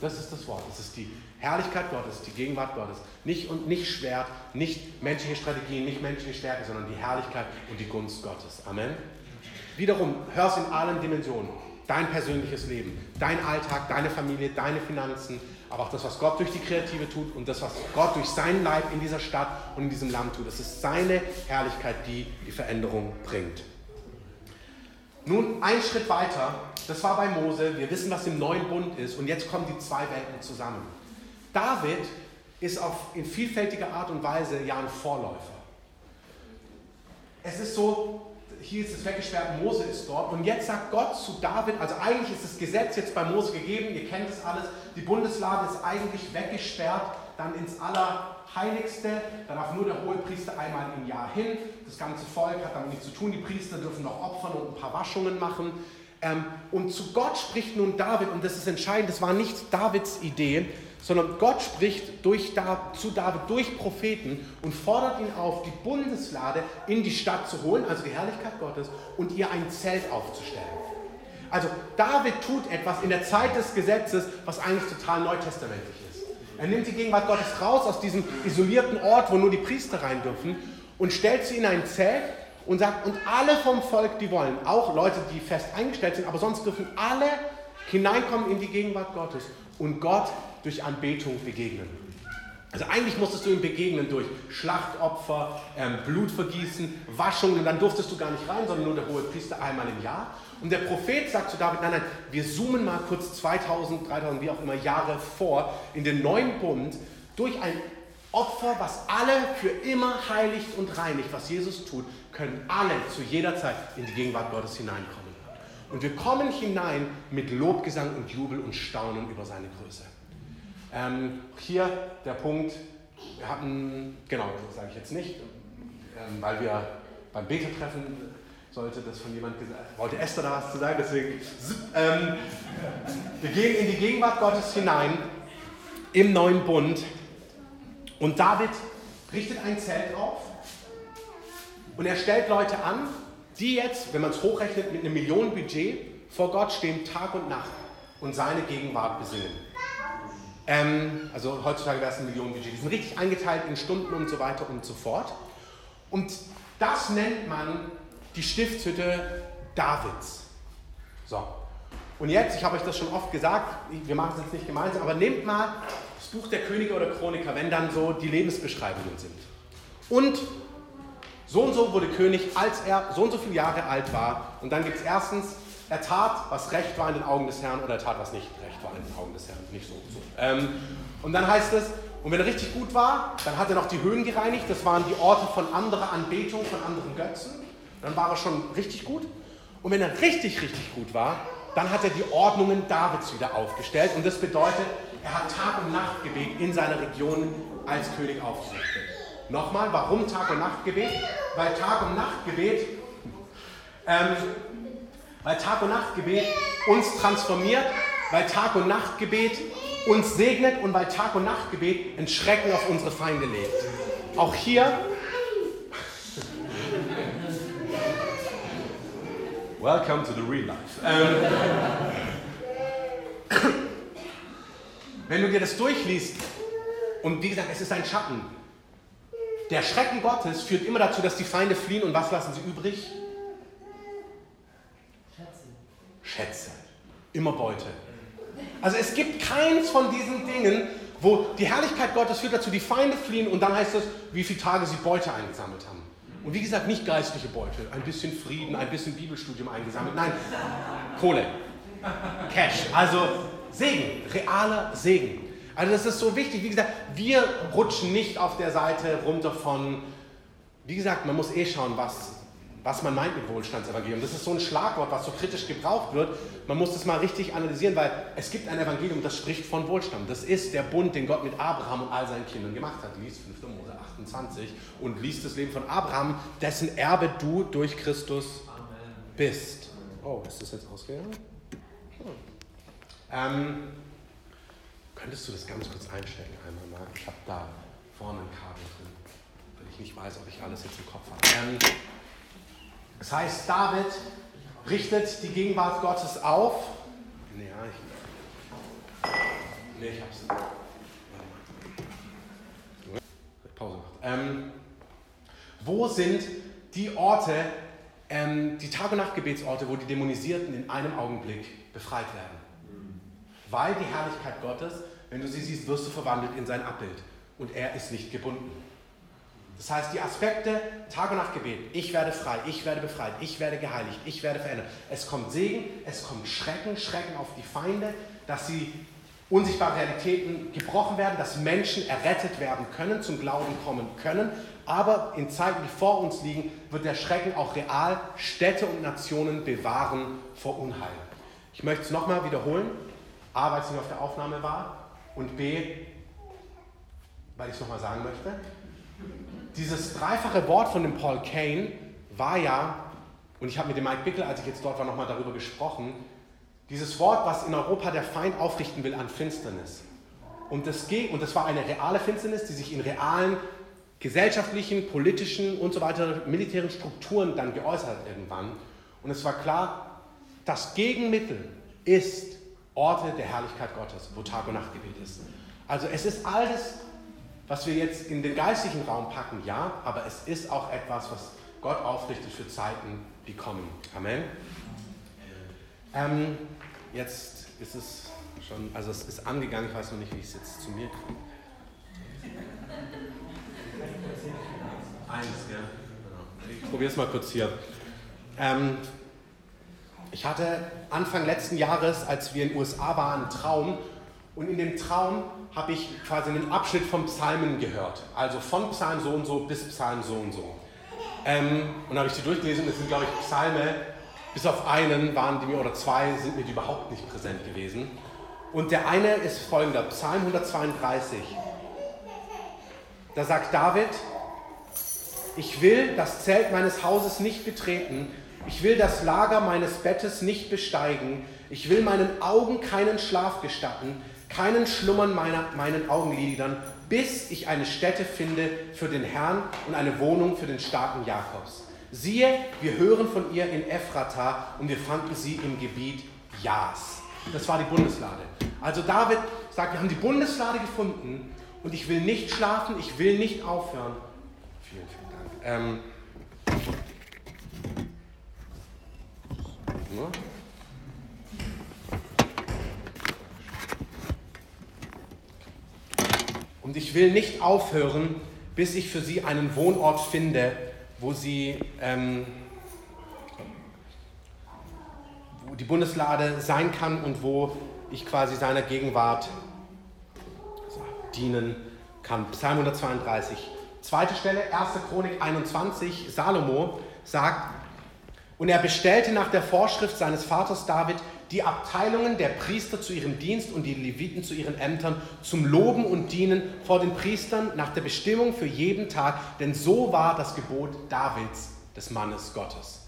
Das ist das Wort. Das ist die Herrlichkeit Gottes, die Gegenwart Gottes. Nicht und nicht Schwert, nicht menschliche Strategien, nicht menschliche Stärke, sondern die Herrlichkeit und die Gunst Gottes. Amen. Wiederum, hör es in allen Dimensionen. Dein persönliches Leben, dein Alltag, deine Familie, deine Finanzen, aber auch das, was Gott durch die Kreative tut und das, was Gott durch seinen Leib in dieser Stadt und in diesem Land tut. Das ist seine Herrlichkeit, die die Veränderung bringt. Nun, ein Schritt weiter, das war bei Mose, wir wissen, was im neuen Bund ist und jetzt kommen die zwei Welten zusammen. David ist auf, in vielfältiger Art und Weise ja ein Vorläufer. Es ist so, hier ist es weggesperrt, Mose ist dort. Und jetzt sagt Gott zu David, also eigentlich ist das Gesetz jetzt bei Mose gegeben, ihr kennt es alles, die Bundeslade ist eigentlich weggesperrt, dann ins Allerheiligste, da darf nur der Hohepriester einmal im Jahr hin, das ganze Volk hat damit nichts zu tun, die Priester dürfen noch opfern und ein paar Waschungen machen. Ähm, und zu Gott spricht nun David, und das ist entscheidend, das war nicht Davids Idee, sondern Gott spricht durch, zu David durch Propheten und fordert ihn auf, die Bundeslade in die Stadt zu holen, also die Herrlichkeit Gottes, und ihr ein Zelt aufzustellen. Also David tut etwas in der Zeit des Gesetzes, was eigentlich total neutestamentlich ist. Er nimmt die Gegenwart Gottes raus aus diesem isolierten Ort, wo nur die Priester rein dürfen, und stellt sie in ein Zelt und sagt, und alle vom Volk, die wollen, auch Leute, die fest eingestellt sind, aber sonst dürfen alle hineinkommen in die Gegenwart Gottes und Gott durch Anbetung begegnen. Also eigentlich musstest du ihm begegnen durch Schlachtopfer, ähm, Blutvergießen, Waschungen und dann durftest du gar nicht rein, sondern nur der hohe Priester einmal im Jahr. Und der Prophet sagt zu David, nein, nein, wir zoomen mal kurz 2000, 3000, wie auch immer Jahre vor in den neuen Bund durch ein Opfer, was alle für immer heiligt und reinigt, was Jesus tut, können alle zu jeder Zeit in die Gegenwart Gottes hineinkommen. Und wir kommen hinein mit Lobgesang und Jubel und Staunen über seine Größe. Ähm, hier der Punkt, wir hatten, genau, das sage ich jetzt nicht, ähm, weil wir beim Beta-Treffen sollte das von jemand gesagt wollte Esther da was zu sagen, deswegen. Ähm, wir gehen in die Gegenwart Gottes hinein im neuen Bund und David richtet ein Zelt auf und er stellt Leute an, die jetzt, wenn man es hochrechnet, mit einem Millionenbudget vor Gott stehen Tag und Nacht und seine Gegenwart besingen. Ähm, also heutzutage wäre es ein Millionenbudget. Die sind richtig eingeteilt in Stunden und so weiter und so fort. Und das nennt man die Stiftshütte Davids. So. Und jetzt, ich habe euch das schon oft gesagt, wir machen es jetzt nicht gemeinsam, aber nehmt mal das Buch der Könige oder Chroniker, wenn dann so die Lebensbeschreibungen sind. Und so und so wurde König, als er so und so viele Jahre alt war. Und dann gibt es erstens, er tat, was recht war in den Augen des Herrn, oder er tat, was nicht recht war in den Augen des Herrn. Nicht so. so. Ähm, und dann heißt es, und wenn er richtig gut war, dann hat er noch die Höhen gereinigt. Das waren die Orte von anderer Anbetung, von anderen Götzen. Dann war er schon richtig gut. Und wenn er richtig, richtig gut war, dann hat er die Ordnungen Davids wieder aufgestellt. Und das bedeutet, er hat Tag und Nachtgebet in seiner Region als König aufgerichtet. Nochmal, warum Tag und Nachtgebet? Weil Tag und Nachtgebet, ähm, weil Tag und Nachtgebet uns transformiert, weil Tag und Nachtgebet uns segnet und weil Tag und Nachtgebet ein Schrecken auf unsere Feinde legt. Auch hier. Welcome to the real life. Ähm, wenn du dir das durchliest, und wie gesagt, es ist ein Schatten, der Schrecken Gottes führt immer dazu, dass die Feinde fliehen und was lassen sie übrig? Schätze. Schätze. Immer Beute. Also es gibt keins von diesen Dingen, wo die Herrlichkeit Gottes führt dazu, die Feinde fliehen und dann heißt es, wie viele Tage sie Beute eingesammelt haben. Und wie gesagt, nicht geistliche Beute, ein bisschen Frieden, ein bisschen Bibelstudium eingesammelt. Nein, Kohle, Cash, also Segen, realer Segen. Also das ist so wichtig. Wie gesagt, wir rutschen nicht auf der Seite runter von, wie gesagt, man muss eh schauen, was, was man meint mit Wohlstandsevangelium. Das ist so ein Schlagwort, was so kritisch gebraucht wird. Man muss das mal richtig analysieren, weil es gibt ein Evangelium, das spricht von Wohlstand. Das ist der Bund, den Gott mit Abraham und all seinen Kindern gemacht hat. Lies 5. Mose 28 und liest das Leben von Abraham, dessen Erbe du durch Christus bist. Oh, ist das jetzt ausgegangen? Hm. Ähm, Könntest du das ganz kurz einstellen einmal, Marc? Ich habe da vorne ein Kabel drin, weil ich nicht weiß, ob ich alles jetzt im Kopf habe. Ähm, das heißt, David richtet die Gegenwart Gottes auf. Nee, ich, nee ich hab's. Pause gemacht. Ähm, wo sind die Orte, ähm, die Tag- und Nachtgebetsorte, wo die Dämonisierten in einem Augenblick befreit werden? Weil die Herrlichkeit Gottes, wenn du sie siehst, wirst du verwandelt in sein Abbild. Und er ist nicht gebunden. Das heißt, die Aspekte Tag und Nacht Gebet, ich werde frei, ich werde befreit, ich werde geheiligt, ich werde verändert. Es kommt Segen, es kommt Schrecken, Schrecken auf die Feinde, dass sie unsichtbare Realitäten gebrochen werden, dass Menschen errettet werden können, zum Glauben kommen können. Aber in Zeiten, die vor uns liegen, wird der Schrecken auch real Städte und Nationen bewahren vor Unheil. Ich möchte es nochmal wiederholen. A, weil es nicht auf der Aufnahme war und B, weil ich es nochmal sagen möchte. Dieses dreifache Wort von dem Paul Kane war ja, und ich habe mit dem Mike Bickel, als ich jetzt dort war, nochmal darüber gesprochen, dieses Wort, was in Europa der Feind aufrichten will an Finsternis. Und das, und das war eine reale Finsternis, die sich in realen gesellschaftlichen, politischen und so weiter militären Strukturen dann geäußert hat irgendwann. Und es war klar, das Gegenmittel ist Orte der Herrlichkeit Gottes, wo Tag und Nachtgebet ist. Also es ist alles, was wir jetzt in den geistlichen Raum packen, ja, aber es ist auch etwas, was Gott aufrichtet für Zeiten, die kommen. Amen. Ähm, jetzt ist es schon, also es ist angegangen, ich weiß noch nicht, wie ich es jetzt zu mir kriege. Eins, ja. Ich probiere es mal kurz hier. Ähm, ich hatte Anfang letzten Jahres, als wir in den USA waren, einen Traum. Und in dem Traum habe ich quasi einen Abschnitt von Psalmen gehört. Also von Psalm so und so bis Psalm so und so. Ähm, und habe ich die durchgelesen es sind, glaube ich, Psalme, bis auf einen waren die mir, oder zwei sind mir die überhaupt nicht präsent gewesen. Und der eine ist folgender, Psalm 132. Da sagt David, ich will das Zelt meines Hauses nicht betreten, Ich will das Lager meines Bettes nicht besteigen. Ich will meinen Augen keinen Schlaf gestatten, keinen Schlummern meiner, meinen Augenlidern, bis ich eine Stätte finde für den Herrn und eine Wohnung für den starken Jakobs. Siehe, wir hören von ihr in Ephrata und wir fanden sie im Gebiet Jas. Das war die Bundeslade. Also David sagt, wir haben die Bundeslade gefunden und ich will nicht schlafen, ich will nicht aufhören. Vielen, vielen Dank. Ähm? Und ich will nicht aufhören, bis ich für sie einen Wohnort finde, wo sie ähm, wo die Bundeslade sein kann und wo ich quasi seiner Gegenwart dienen kann. Psalm 132. Zweite Stelle, 1. Chronik 21. Salomo sagt, und er bestellte nach der Vorschrift seines Vaters David die Abteilungen der Priester zu ihrem Dienst und die Leviten zu ihren Ämtern zum Loben und Dienen vor den Priestern nach der Bestimmung für jeden Tag, denn so war das Gebot Davids, des Mannes Gottes.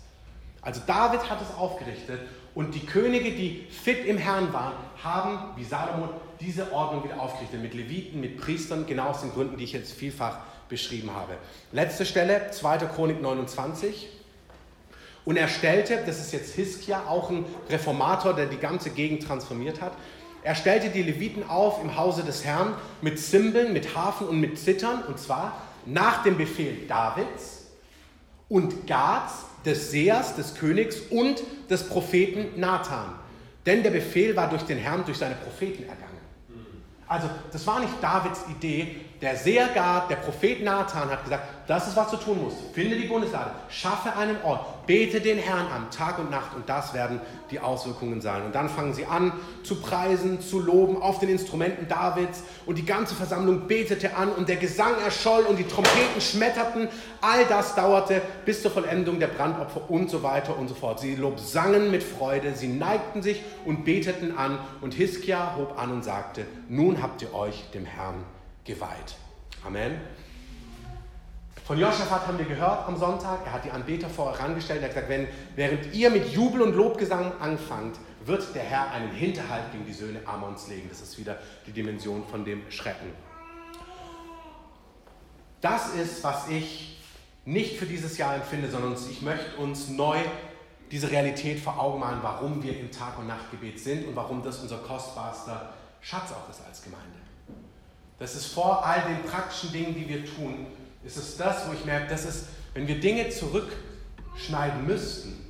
Also David hat es aufgerichtet und die Könige, die fit im Herrn waren, haben, wie Salomon, diese Ordnung wieder aufgerichtet mit Leviten, mit Priestern, genau aus den Gründen, die ich jetzt vielfach beschrieben habe. Letzte Stelle, 2. Chronik 29. Und er stellte, das ist jetzt Hiskia, auch ein Reformator, der die ganze Gegend transformiert hat, er stellte die Leviten auf im Hause des Herrn mit Zimbeln, mit Hafen und mit Zittern, und zwar nach dem Befehl Davids und Gads, des Sehers, des Königs und des Propheten Nathan. Denn der Befehl war durch den Herrn, durch seine Propheten ergangen. Also das war nicht Davids Idee, der Seher Gad, der Prophet Nathan hat gesagt, das ist, was du tun musst. Finde die Bundeslade, schaffe einen Ort, bete den Herrn an, Tag und Nacht und das werden die Auswirkungen sein. Und dann fangen sie an zu preisen, zu loben auf den Instrumenten Davids und die ganze Versammlung betete an und der Gesang erscholl und die Trompeten schmetterten. All das dauerte bis zur Vollendung der Brandopfer und so weiter und so fort. Sie sangen mit Freude, sie neigten sich und beteten an und Hiskia hob an und sagte, nun habt ihr euch dem Herrn geweiht. Amen. Von Josaphat haben wir gehört am Sonntag, er hat die Anbeter vor herangestellt, er hat gesagt, wenn, während ihr mit Jubel und Lobgesang anfangt, wird der Herr einen Hinterhalt gegen die Söhne Ammons legen. Das ist wieder die Dimension von dem Schrecken. Das ist, was ich nicht für dieses Jahr empfinde, sondern ich möchte uns neu diese Realität vor Augen malen, warum wir im Tag- und Nachtgebet sind und warum das unser kostbarster Schatz auch ist als Gemeinde. Das ist vor all den praktischen Dingen, die wir tun, ist es das, wo ich merke, das ist, wenn wir Dinge zurückschneiden müssten,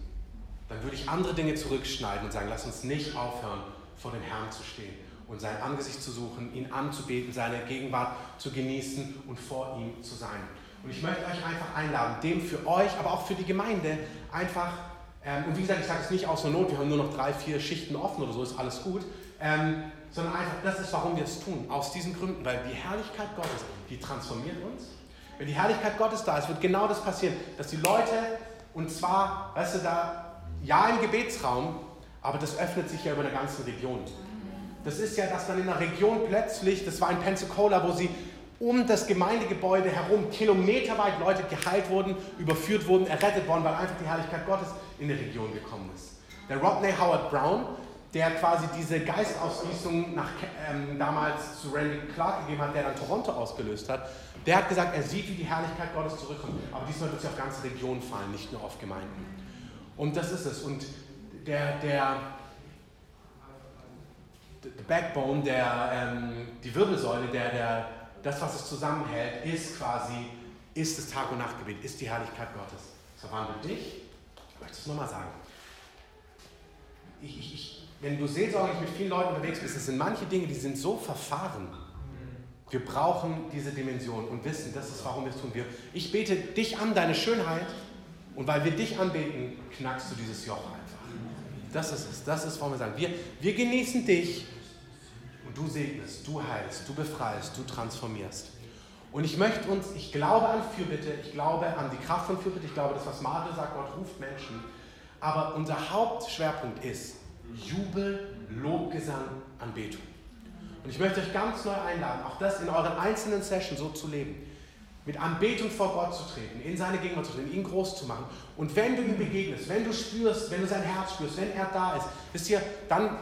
dann würde ich andere Dinge zurückschneiden und sagen, lass uns nicht aufhören, vor dem Herrn zu stehen und sein Angesicht zu suchen, ihn anzubeten, seine Gegenwart zu genießen und vor ihm zu sein. Und ich möchte euch einfach einladen, dem für euch, aber auch für die Gemeinde einfach, ähm, und wie gesagt, ich sage es nicht aus der Not, wir haben nur noch drei, vier Schichten offen oder so, ist alles gut, ähm, sondern einfach, das ist, warum wir es tun. Aus diesen Gründen, weil die Herrlichkeit Gottes, die transformiert uns. Wenn die Herrlichkeit Gottes da ist, wird genau das passieren, dass die Leute, und zwar, weißt du, da, ja im Gebetsraum, aber das öffnet sich ja über eine ganze Region. Das ist ja, dass dann in einer Region plötzlich, das war in Pensacola, wo sie um das Gemeindegebäude herum kilometerweit Leute geheilt wurden, überführt wurden, errettet worden, weil einfach die Herrlichkeit Gottes in die Region gekommen ist. Der Rodney Howard Brown, der quasi diese Geistausgießung nach, ähm, damals zu Randy Clark gegeben hat, der dann Toronto ausgelöst hat, der hat gesagt, er sieht, wie die Herrlichkeit Gottes zurückkommt. Aber diesmal wird sie auf ganze Regionen fallen, nicht nur auf Gemeinden. Und das ist es. Und der, der, der Backbone, der, ähm, die Wirbelsäule, der, der, das, was es zusammenhält, ist quasi, ist das Tag- und Nachtgebet, ist die Herrlichkeit Gottes. Verwandelt dich. Ich möchte es nochmal sagen. Ich, ich, ich wenn du seelsorglich mit vielen Leuten unterwegs bist, es sind manche Dinge, die sind so verfahren. Wir brauchen diese Dimension und wissen, das ist, warum wir es tun. Wir, ich bete dich an, deine Schönheit, und weil wir dich anbeten, knackst du dieses Joch einfach. Das ist es. Das ist, warum wir sagen, wir, wir genießen dich und du segnest, du heilst, du befreist, du transformierst. Und ich möchte uns, ich glaube an Fürbitte, ich glaube an die Kraft von Fürbitte, ich glaube, das, was Martin sagt, Gott ruft Menschen. Aber unser Hauptschwerpunkt ist, Jubel, Lobgesang, Anbetung. Und ich möchte euch ganz neu einladen, auch das in euren einzelnen Sessions so zu leben. mit Anbetung vor Gott zu treten, in seine Gegenwart zu treten, ihn groß zu machen. Und wenn du ihm begegnest, wenn du spürst, wenn du sein Herz spürst, wenn er da ist, wisst ihr, dann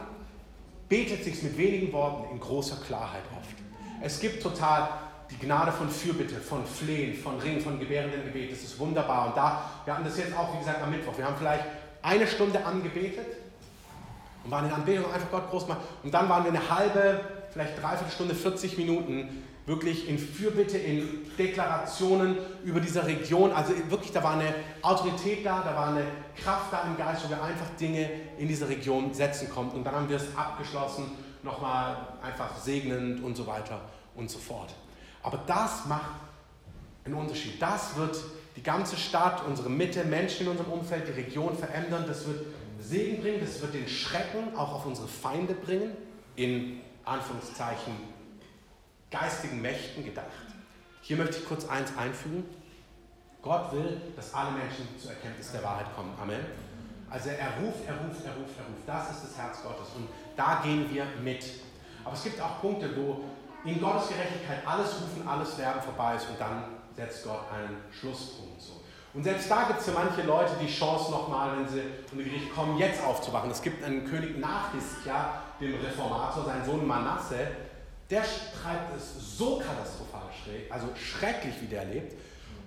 betet sich mit wenigen Worten in großer Klarheit oft. Es gibt total die Gnade von Fürbitte, von Flehen, von Ringen, von gebärenden Gebet. Das ist wunderbar. Und da, wir hatten das jetzt auch, wie gesagt, am Mittwoch. Wir haben vielleicht eine Stunde angebetet und waren in Anbetung einfach Gott groß machen. Und dann waren wir eine halbe, vielleicht dreiviertel Stunde, 40 Minuten wirklich in Fürbitte, in Deklarationen über diese Region. Also wirklich, da war eine Autorität da, da war eine Kraft da im Geist, wo wir einfach Dinge in diese Region setzen konnten. Und dann haben wir es abgeschlossen, nochmal einfach segnend und so weiter und so fort. Aber das macht einen Unterschied. Das wird die ganze Stadt, unsere Mitte, Menschen in unserem Umfeld, die Region verändern. Das wird Segen bringen, das wird den Schrecken auch auf unsere Feinde bringen, in Anführungszeichen geistigen Mächten gedacht. Hier möchte ich kurz eins einfügen. Gott will, dass alle Menschen zur Erkenntnis der Wahrheit kommen. Amen. Also er ruft, er ruft, er ruft, er ruft. Das ist das Herz Gottes und da gehen wir mit. Aber es gibt auch Punkte, wo in Gottes Gerechtigkeit alles Rufen, alles Werben vorbei ist und dann setzt Gott einen Schlusspunkt. So. Und selbst da gibt es für manche Leute die Chance nochmal, wenn sie von Gericht kommen, jetzt aufzuwachen. Es gibt einen König nach Hiskia, dem Reformator, seinen Sohn Manasse, der treibt es so katastrophal schräg, also schrecklich, wie der lebt.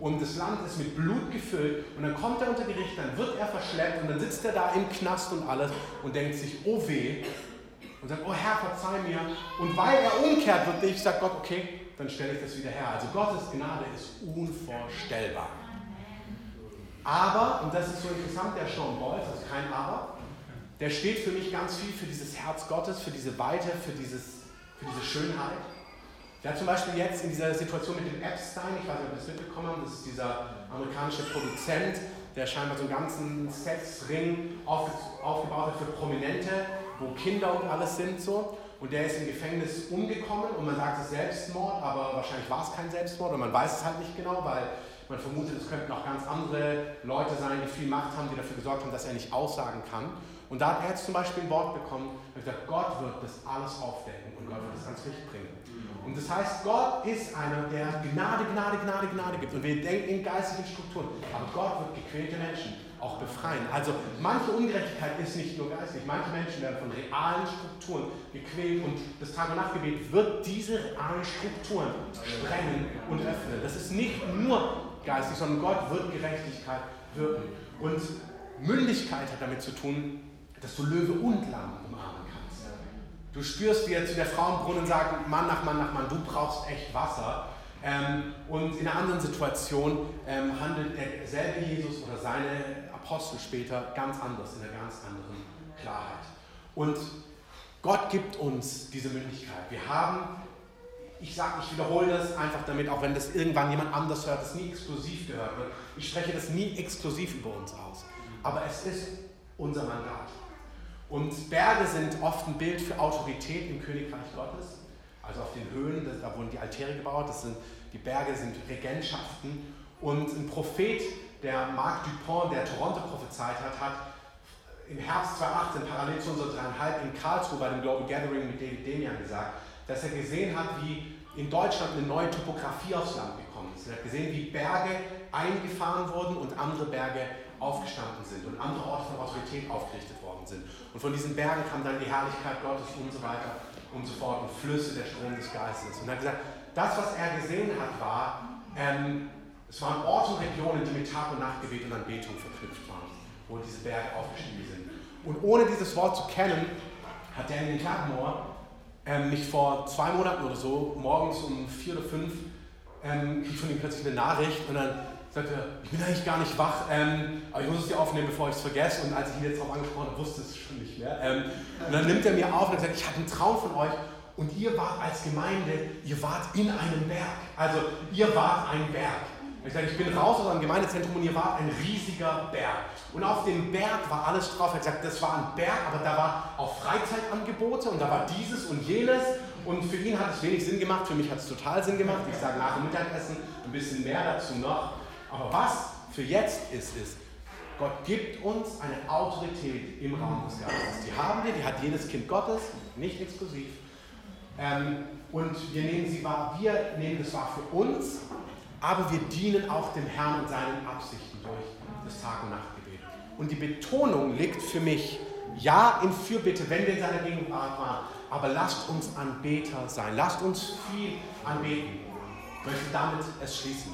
Und das Land ist mit Blut gefüllt. Und dann kommt er unter Gericht, dann wird er verschleppt und dann sitzt er da im Knast und alles und denkt sich, oh weh. Und sagt, oh Herr, verzeih mir. Und weil er umkehrt, wird ich, sagt Gott, okay, dann stelle ich das wieder her. Also Gottes Gnade ist unvorstellbar. Aber, und das ist so interessant, der Sean Boyce, also kein Aber, der steht für mich ganz viel für dieses Herz Gottes, für diese Weite, für dieses für diese Schönheit. Der hat zum Beispiel jetzt in dieser Situation mit dem Epstein, ich weiß nicht, ob ihr das mitbekommen habt, das ist dieser amerikanische Produzent, der scheinbar so einen ganzen Sexring auf, aufgebaut hat für Prominente, wo Kinder und alles sind so. Und der ist im Gefängnis umgekommen und man sagt es Selbstmord, aber wahrscheinlich war es kein Selbstmord und man weiß es halt nicht genau, weil man vermutet, es könnten auch ganz andere Leute sein, die viel Macht haben, die dafür gesorgt haben, dass er nicht aussagen kann. Und da hat er jetzt zum Beispiel ein Wort bekommen und gesagt, Gott wird das alles aufdecken und Gott wird das ans Licht bringen. Und das heißt, Gott ist einer, der Gnade, Gnade, Gnade, Gnade gibt. Und wir denken in geistigen Strukturen. Aber Gott wird gequälte Menschen auch befreien. Also manche Ungerechtigkeit ist nicht nur geistig. Manche Menschen werden von realen Strukturen gequält und das Tag- und Nachtgebet wird diese realen Strukturen sprengen und öffnen. Das ist nicht nur geistig, sondern Gott wird Gerechtigkeit wirken. Und Mündigkeit hat damit zu tun, dass du Löwe und Lamm umarmen kannst. Du spürst, wie er zu der Frau im Brunnen sagt, Mann nach Mann nach Mann, du brauchst echt Wasser. Ähm, und in einer anderen Situation ähm, handelt derselbe Jesus oder seine Apostel später ganz anders, in einer ganz anderen Klarheit. Und Gott gibt uns diese Mündigkeit. Wir haben, ich sage, ich wiederhole das einfach damit, auch wenn das irgendwann jemand anders hört, das nie exklusiv gehört wird. Ich spreche das nie exklusiv über uns aus. Aber es ist unser Mandat. Und Berge sind oft ein Bild für Autorität im Königreich Gottes. Also auf den Höhen, da wurden die Altäre gebaut, das sind, die Berge sind Regentschaften. Und ein Prophet, der Marc Dupont, der Toronto prophezeit hat, hat im Herbst 2018, parallel zu unserer dreieinhalb in Karlsruhe bei dem Global Gathering mit David Demian gesagt, dass er gesehen hat, wie in Deutschland eine neue Topografie aufs Land gekommen ist. Er hat gesehen, wie Berge eingefahren wurden und andere Berge aufgestanden sind und andere Orte von Autorität aufgerichtet worden sind. Und von diesen Bergen kam dann die Herrlichkeit Gottes und so weiter und so fort und Flüsse, der Strom des Geistes. Und er hat gesagt, das, was er gesehen hat, war, ähm, es waren Orte und Regionen, die mit Tag- und Nachtgebet und Anbetung verknüpft waren, wo diese Berge aufgestiegen sind. Und ohne dieses Wort zu kennen, hat Daniel Clarkmore ähm, mich vor zwei Monaten oder so, morgens um vier oder fünf, ähm, ich von ihm plötzlich eine Nachricht und dann sagte er, ich bin eigentlich gar nicht wach, ähm, aber ich muss es dir aufnehmen, bevor ich es vergesse. Und als ich ihn jetzt darauf angesprochen habe, wusste es schon nicht mehr. Ähm, und dann nimmt er mir auf und sagt, ich habe einen Traum von euch und ihr wart als Gemeinde, ihr wart in einem Berg. Also ihr wart ein Berg. Ich sage, ich bin raus aus einem Gemeindezentrum und ihr wart ein riesiger Berg. Und auf dem Berg war alles drauf. Er hat gesagt, das war ein Berg, aber da war auch Freizeitangebote und da war dieses und jenes. Und für ihn hat es wenig Sinn gemacht, für mich hat es total Sinn gemacht. Ich sage nach dem Mittagessen ein bisschen mehr dazu noch. Aber was für jetzt ist, ist, Gott gibt uns eine Autorität im Raum des Geistes. Die haben wir, die hat jedes Kind Gottes, nicht exklusiv. Ähm, und wir nehmen sie wahr, wir nehmen das wahr für uns aber wir dienen auch dem Herrn und seinen Absichten durch das Tag- und Nachtgebet. Und die Betonung liegt für mich, ja, in Fürbitte, wenn wir in seiner Gegenwart waren, aber lasst uns Anbeter sein, lasst uns viel anbeten. Ich möchte damit es schließen.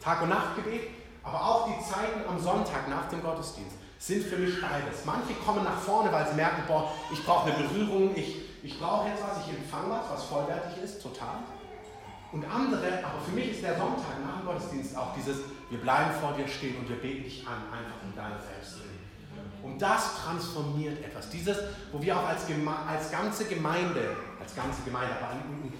Tag- und Nachtgebet, aber auch die Zeiten am Sonntag nach dem Gottesdienst sind für mich beides. Manche kommen nach vorne, weil sie merken, boah, ich brauche eine Berührung, ich, ich brauche jetzt was, ich empfange was, was vollwertig ist, total. Und andere, aber für mich ist der Sonntag nach dem Gottesdienst auch dieses, wir bleiben vor dir stehen und wir beten dich an, einfach um deine selbst Und das transformiert etwas. Dieses, wo wir auch als, Geme als ganze Gemeinde, als ganze Gemeinde, aber ein,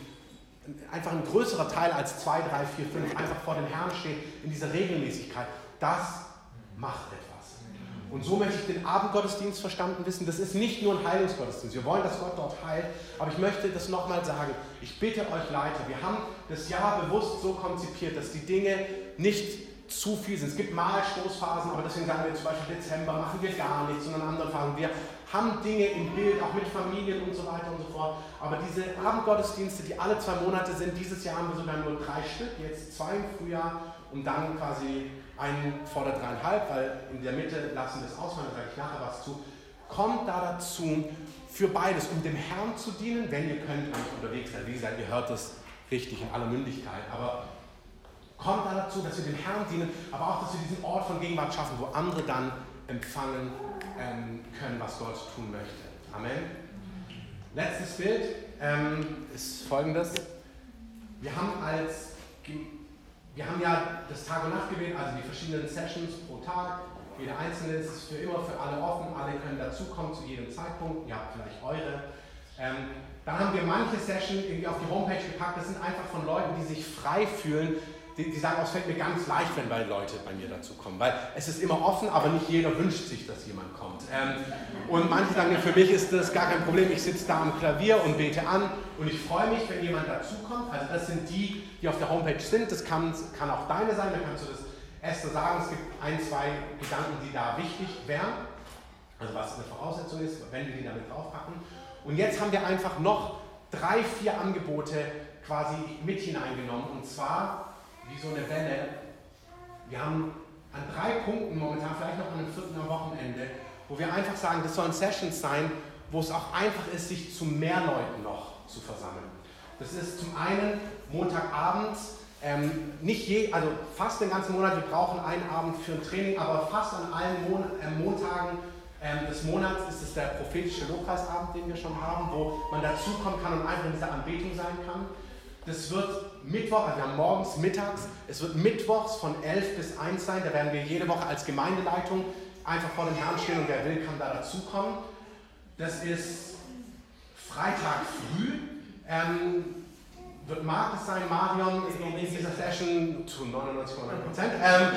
ein, einfach ein größerer Teil als zwei, drei, vier, fünf, einfach vor dem Herrn stehen, in dieser Regelmäßigkeit, das macht etwas. Und so möchte ich den Abendgottesdienst verstanden wissen. Das ist nicht nur ein Heilungsgottesdienst. Wir wollen, dass Gott dort heilt. Aber ich möchte das nochmal sagen. Ich bitte euch Leiter, wir haben das Jahr bewusst so konzipiert, dass die Dinge nicht zu viel sind. Es gibt mal Stoßphasen, aber deswegen sagen wir zum Beispiel Dezember machen wir gar nichts, sondern andere Phasen. Wir haben Dinge im Bild, auch mit Familien und so weiter und so fort. Aber diese Abendgottesdienste, die alle zwei Monate sind, dieses Jahr haben wir sogar nur drei Stück, jetzt zwei im Frühjahr und dann quasi einen vor der dreieinhalb, weil in der Mitte lassen wir es ausfallen, da sage ich nachher was zu. Kommt da dazu, für beides, um dem Herrn zu dienen, wenn ihr könnt, wenn ihr unterwegs seid. Wie gesagt, ihr hört das richtig in aller Mündigkeit, aber kommt da dazu, dass wir dem Herrn dienen, aber auch, dass wir diesen Ort von Gegenwart schaffen, wo andere dann empfangen ähm, können, was Gott tun möchte. Amen. Letztes Bild ähm, ist folgendes. Wir haben als wir haben ja das Tag- und Nachtgebet, also die verschiedenen Sessions pro Tag. Jeder einzelne ist für immer für alle offen, alle können dazukommen zu jedem Zeitpunkt. Ihr habt vielleicht eure. Ähm, dann haben wir manche Sessions irgendwie auf die Homepage gepackt. Das sind einfach von Leuten, die sich frei fühlen, die, die sagen, oh, es fällt mir ganz leicht, wenn weil Leute bei mir dazu kommen. Weil es ist immer offen, aber nicht jeder wünscht sich, dass jemand kommt. Ähm, und manche sagen, für mich ist das gar kein Problem. Ich sitze da am Klavier und bete an und ich freue mich, wenn jemand dazukommt. Also das sind die, die auf der Homepage sind. Das kann, kann auch deine sein, da kannst du das erste sagen. Es gibt ein, zwei Gedanken, die da wichtig wären. Also was eine Voraussetzung ist, wenn wir die damit draufpacken. Und jetzt haben wir einfach noch drei, vier Angebote quasi mit hineingenommen. Und zwar wie so eine Welle. Wir haben an drei Punkten momentan, vielleicht noch an einem vierten am Wochenende, wo wir einfach sagen, das sollen Sessions sein, wo es auch einfach ist, sich zu mehr Leuten noch zu versammeln. Das ist zum einen Montagabends, ähm, nicht je, also fast den ganzen Monat, wir brauchen einen Abend für ein Training, aber fast an allen Mon äh, Montagen ähm, des Monats ist es der prophetische Lobpreisabend, den wir schon haben, wo man dazukommen kann und einfach in dieser Anbetung sein kann. Das wird Mittwoch, also wir haben morgens, mittags, es wird mittwochs von 11 bis 1 sein. Da werden wir jede Woche als Gemeindeleitung einfach vor dem Herrn stehen und wer will, kann da dazukommen. Das ist Freitag früh. Ähm, wird Markus sein, Marion ist in dieser Session zu 99,9 Prozent. Ähm,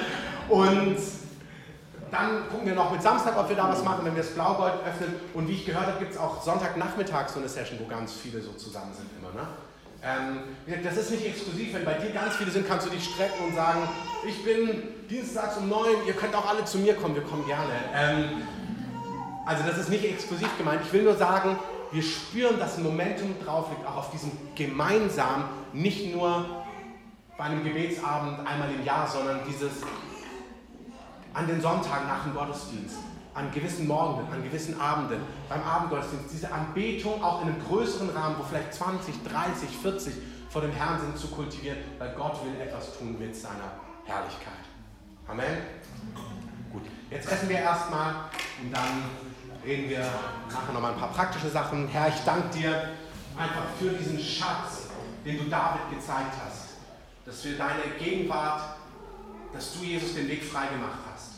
und dann gucken wir noch mit Samstag, ob wir da was machen, wenn wir das Blaugold öffnen. Und wie ich gehört habe, gibt es auch Sonntagnachmittag so eine Session, wo ganz viele so zusammen sind immer. Ne? Ähm, das ist nicht exklusiv. Wenn bei dir ganz viele sind, kannst du dich strecken und sagen, ich bin dienstags um neun, ihr könnt auch alle zu mir kommen, wir kommen gerne. Ähm, also das ist nicht exklusiv gemeint. Ich will nur sagen, wir spüren, dass ein Momentum drauf liegt, auch auf diesem gemeinsam, nicht nur bei einem Gebetsabend einmal im Jahr, sondern dieses an den Sonntagen nach dem Gottesdienst an gewissen Morgenden, an gewissen Abenden, beim Abendgottesdienst, diese Anbetung auch in einem größeren Rahmen, wo vielleicht 20, 30, 40 vor dem Herrn sind, zu kultivieren, weil Gott will etwas tun mit seiner Herrlichkeit. Amen. Gut, jetzt essen wir erstmal und dann reden wir nachher nochmal ein paar praktische Sachen. Herr, ich danke dir einfach für diesen Schatz, den du David gezeigt hast, dass wir deine Gegenwart, dass du Jesus den Weg freigemacht hast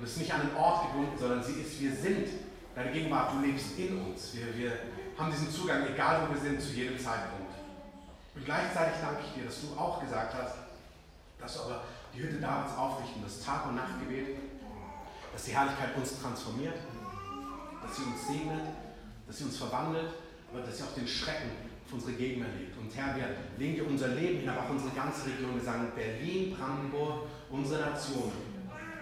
und es ist nicht an einen Ort gebunden, sondern sie ist, wir sind deine Gegenwart, du lebst in uns. Wir, wir haben diesen Zugang, egal wo wir sind, zu jedem Zeitpunkt. Und gleichzeitig danke ich dir, dass du auch gesagt hast, dass du aber die Hütte Davids aufrichten, das Tag- und Nachtgebet, dass die Herrlichkeit uns transformiert, dass sie uns segnet, dass sie uns verwandelt, aber dass sie auch den Schrecken für unsere Gegner legt. Und Herr, wir legen dir unser Leben hin, aber auch unsere ganze Region. Wir sagen Berlin, Brandenburg, unsere Nation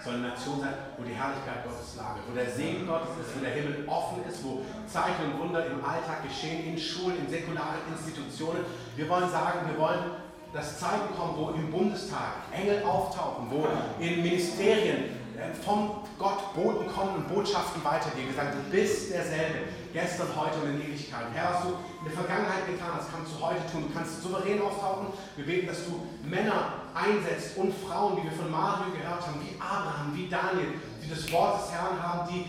soll eine Nation sein, wo die Herrlichkeit Gottes lagert, wo der Segen Gottes ist, wo der Himmel offen ist, wo Zeichen und Wunder im Alltag geschehen, in Schulen, in säkularen Institutionen. Wir wollen sagen, wir wollen dass Zeiten kommen, wo im Bundestag Engel auftauchen, wo in Ministerien äh, vom Gott Boten kommen und Botschaften weitergehen. Gesagt, du bist derselbe, gestern, heute und in Ewigkeit. Herr, was du in der Vergangenheit getan hast, kannst du heute tun. Du kannst souverän auftauchen. Wir beten, dass du Männer einsetzt und Frauen, wie wir von Mario gehört haben, wie Abraham, wie Daniel, die das Wort des Herrn haben, die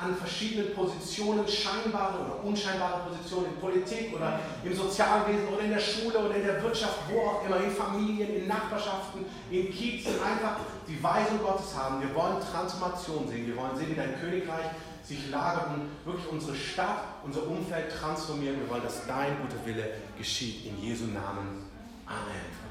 an verschiedenen Positionen, scheinbare oder unscheinbare Positionen in Politik oder im Sozialwesen oder in der Schule oder in der Wirtschaft, wo auch immer, in Familien, in Nachbarschaften, in Kiezen, einfach die Weisung Gottes haben. Wir wollen Transformation sehen. Wir wollen sehen, wie dein Königreich sich lagert und wirklich unsere Stadt, unser Umfeld transformieren. Wir wollen, dass dein guter Wille geschieht. In Jesu Namen. Amen.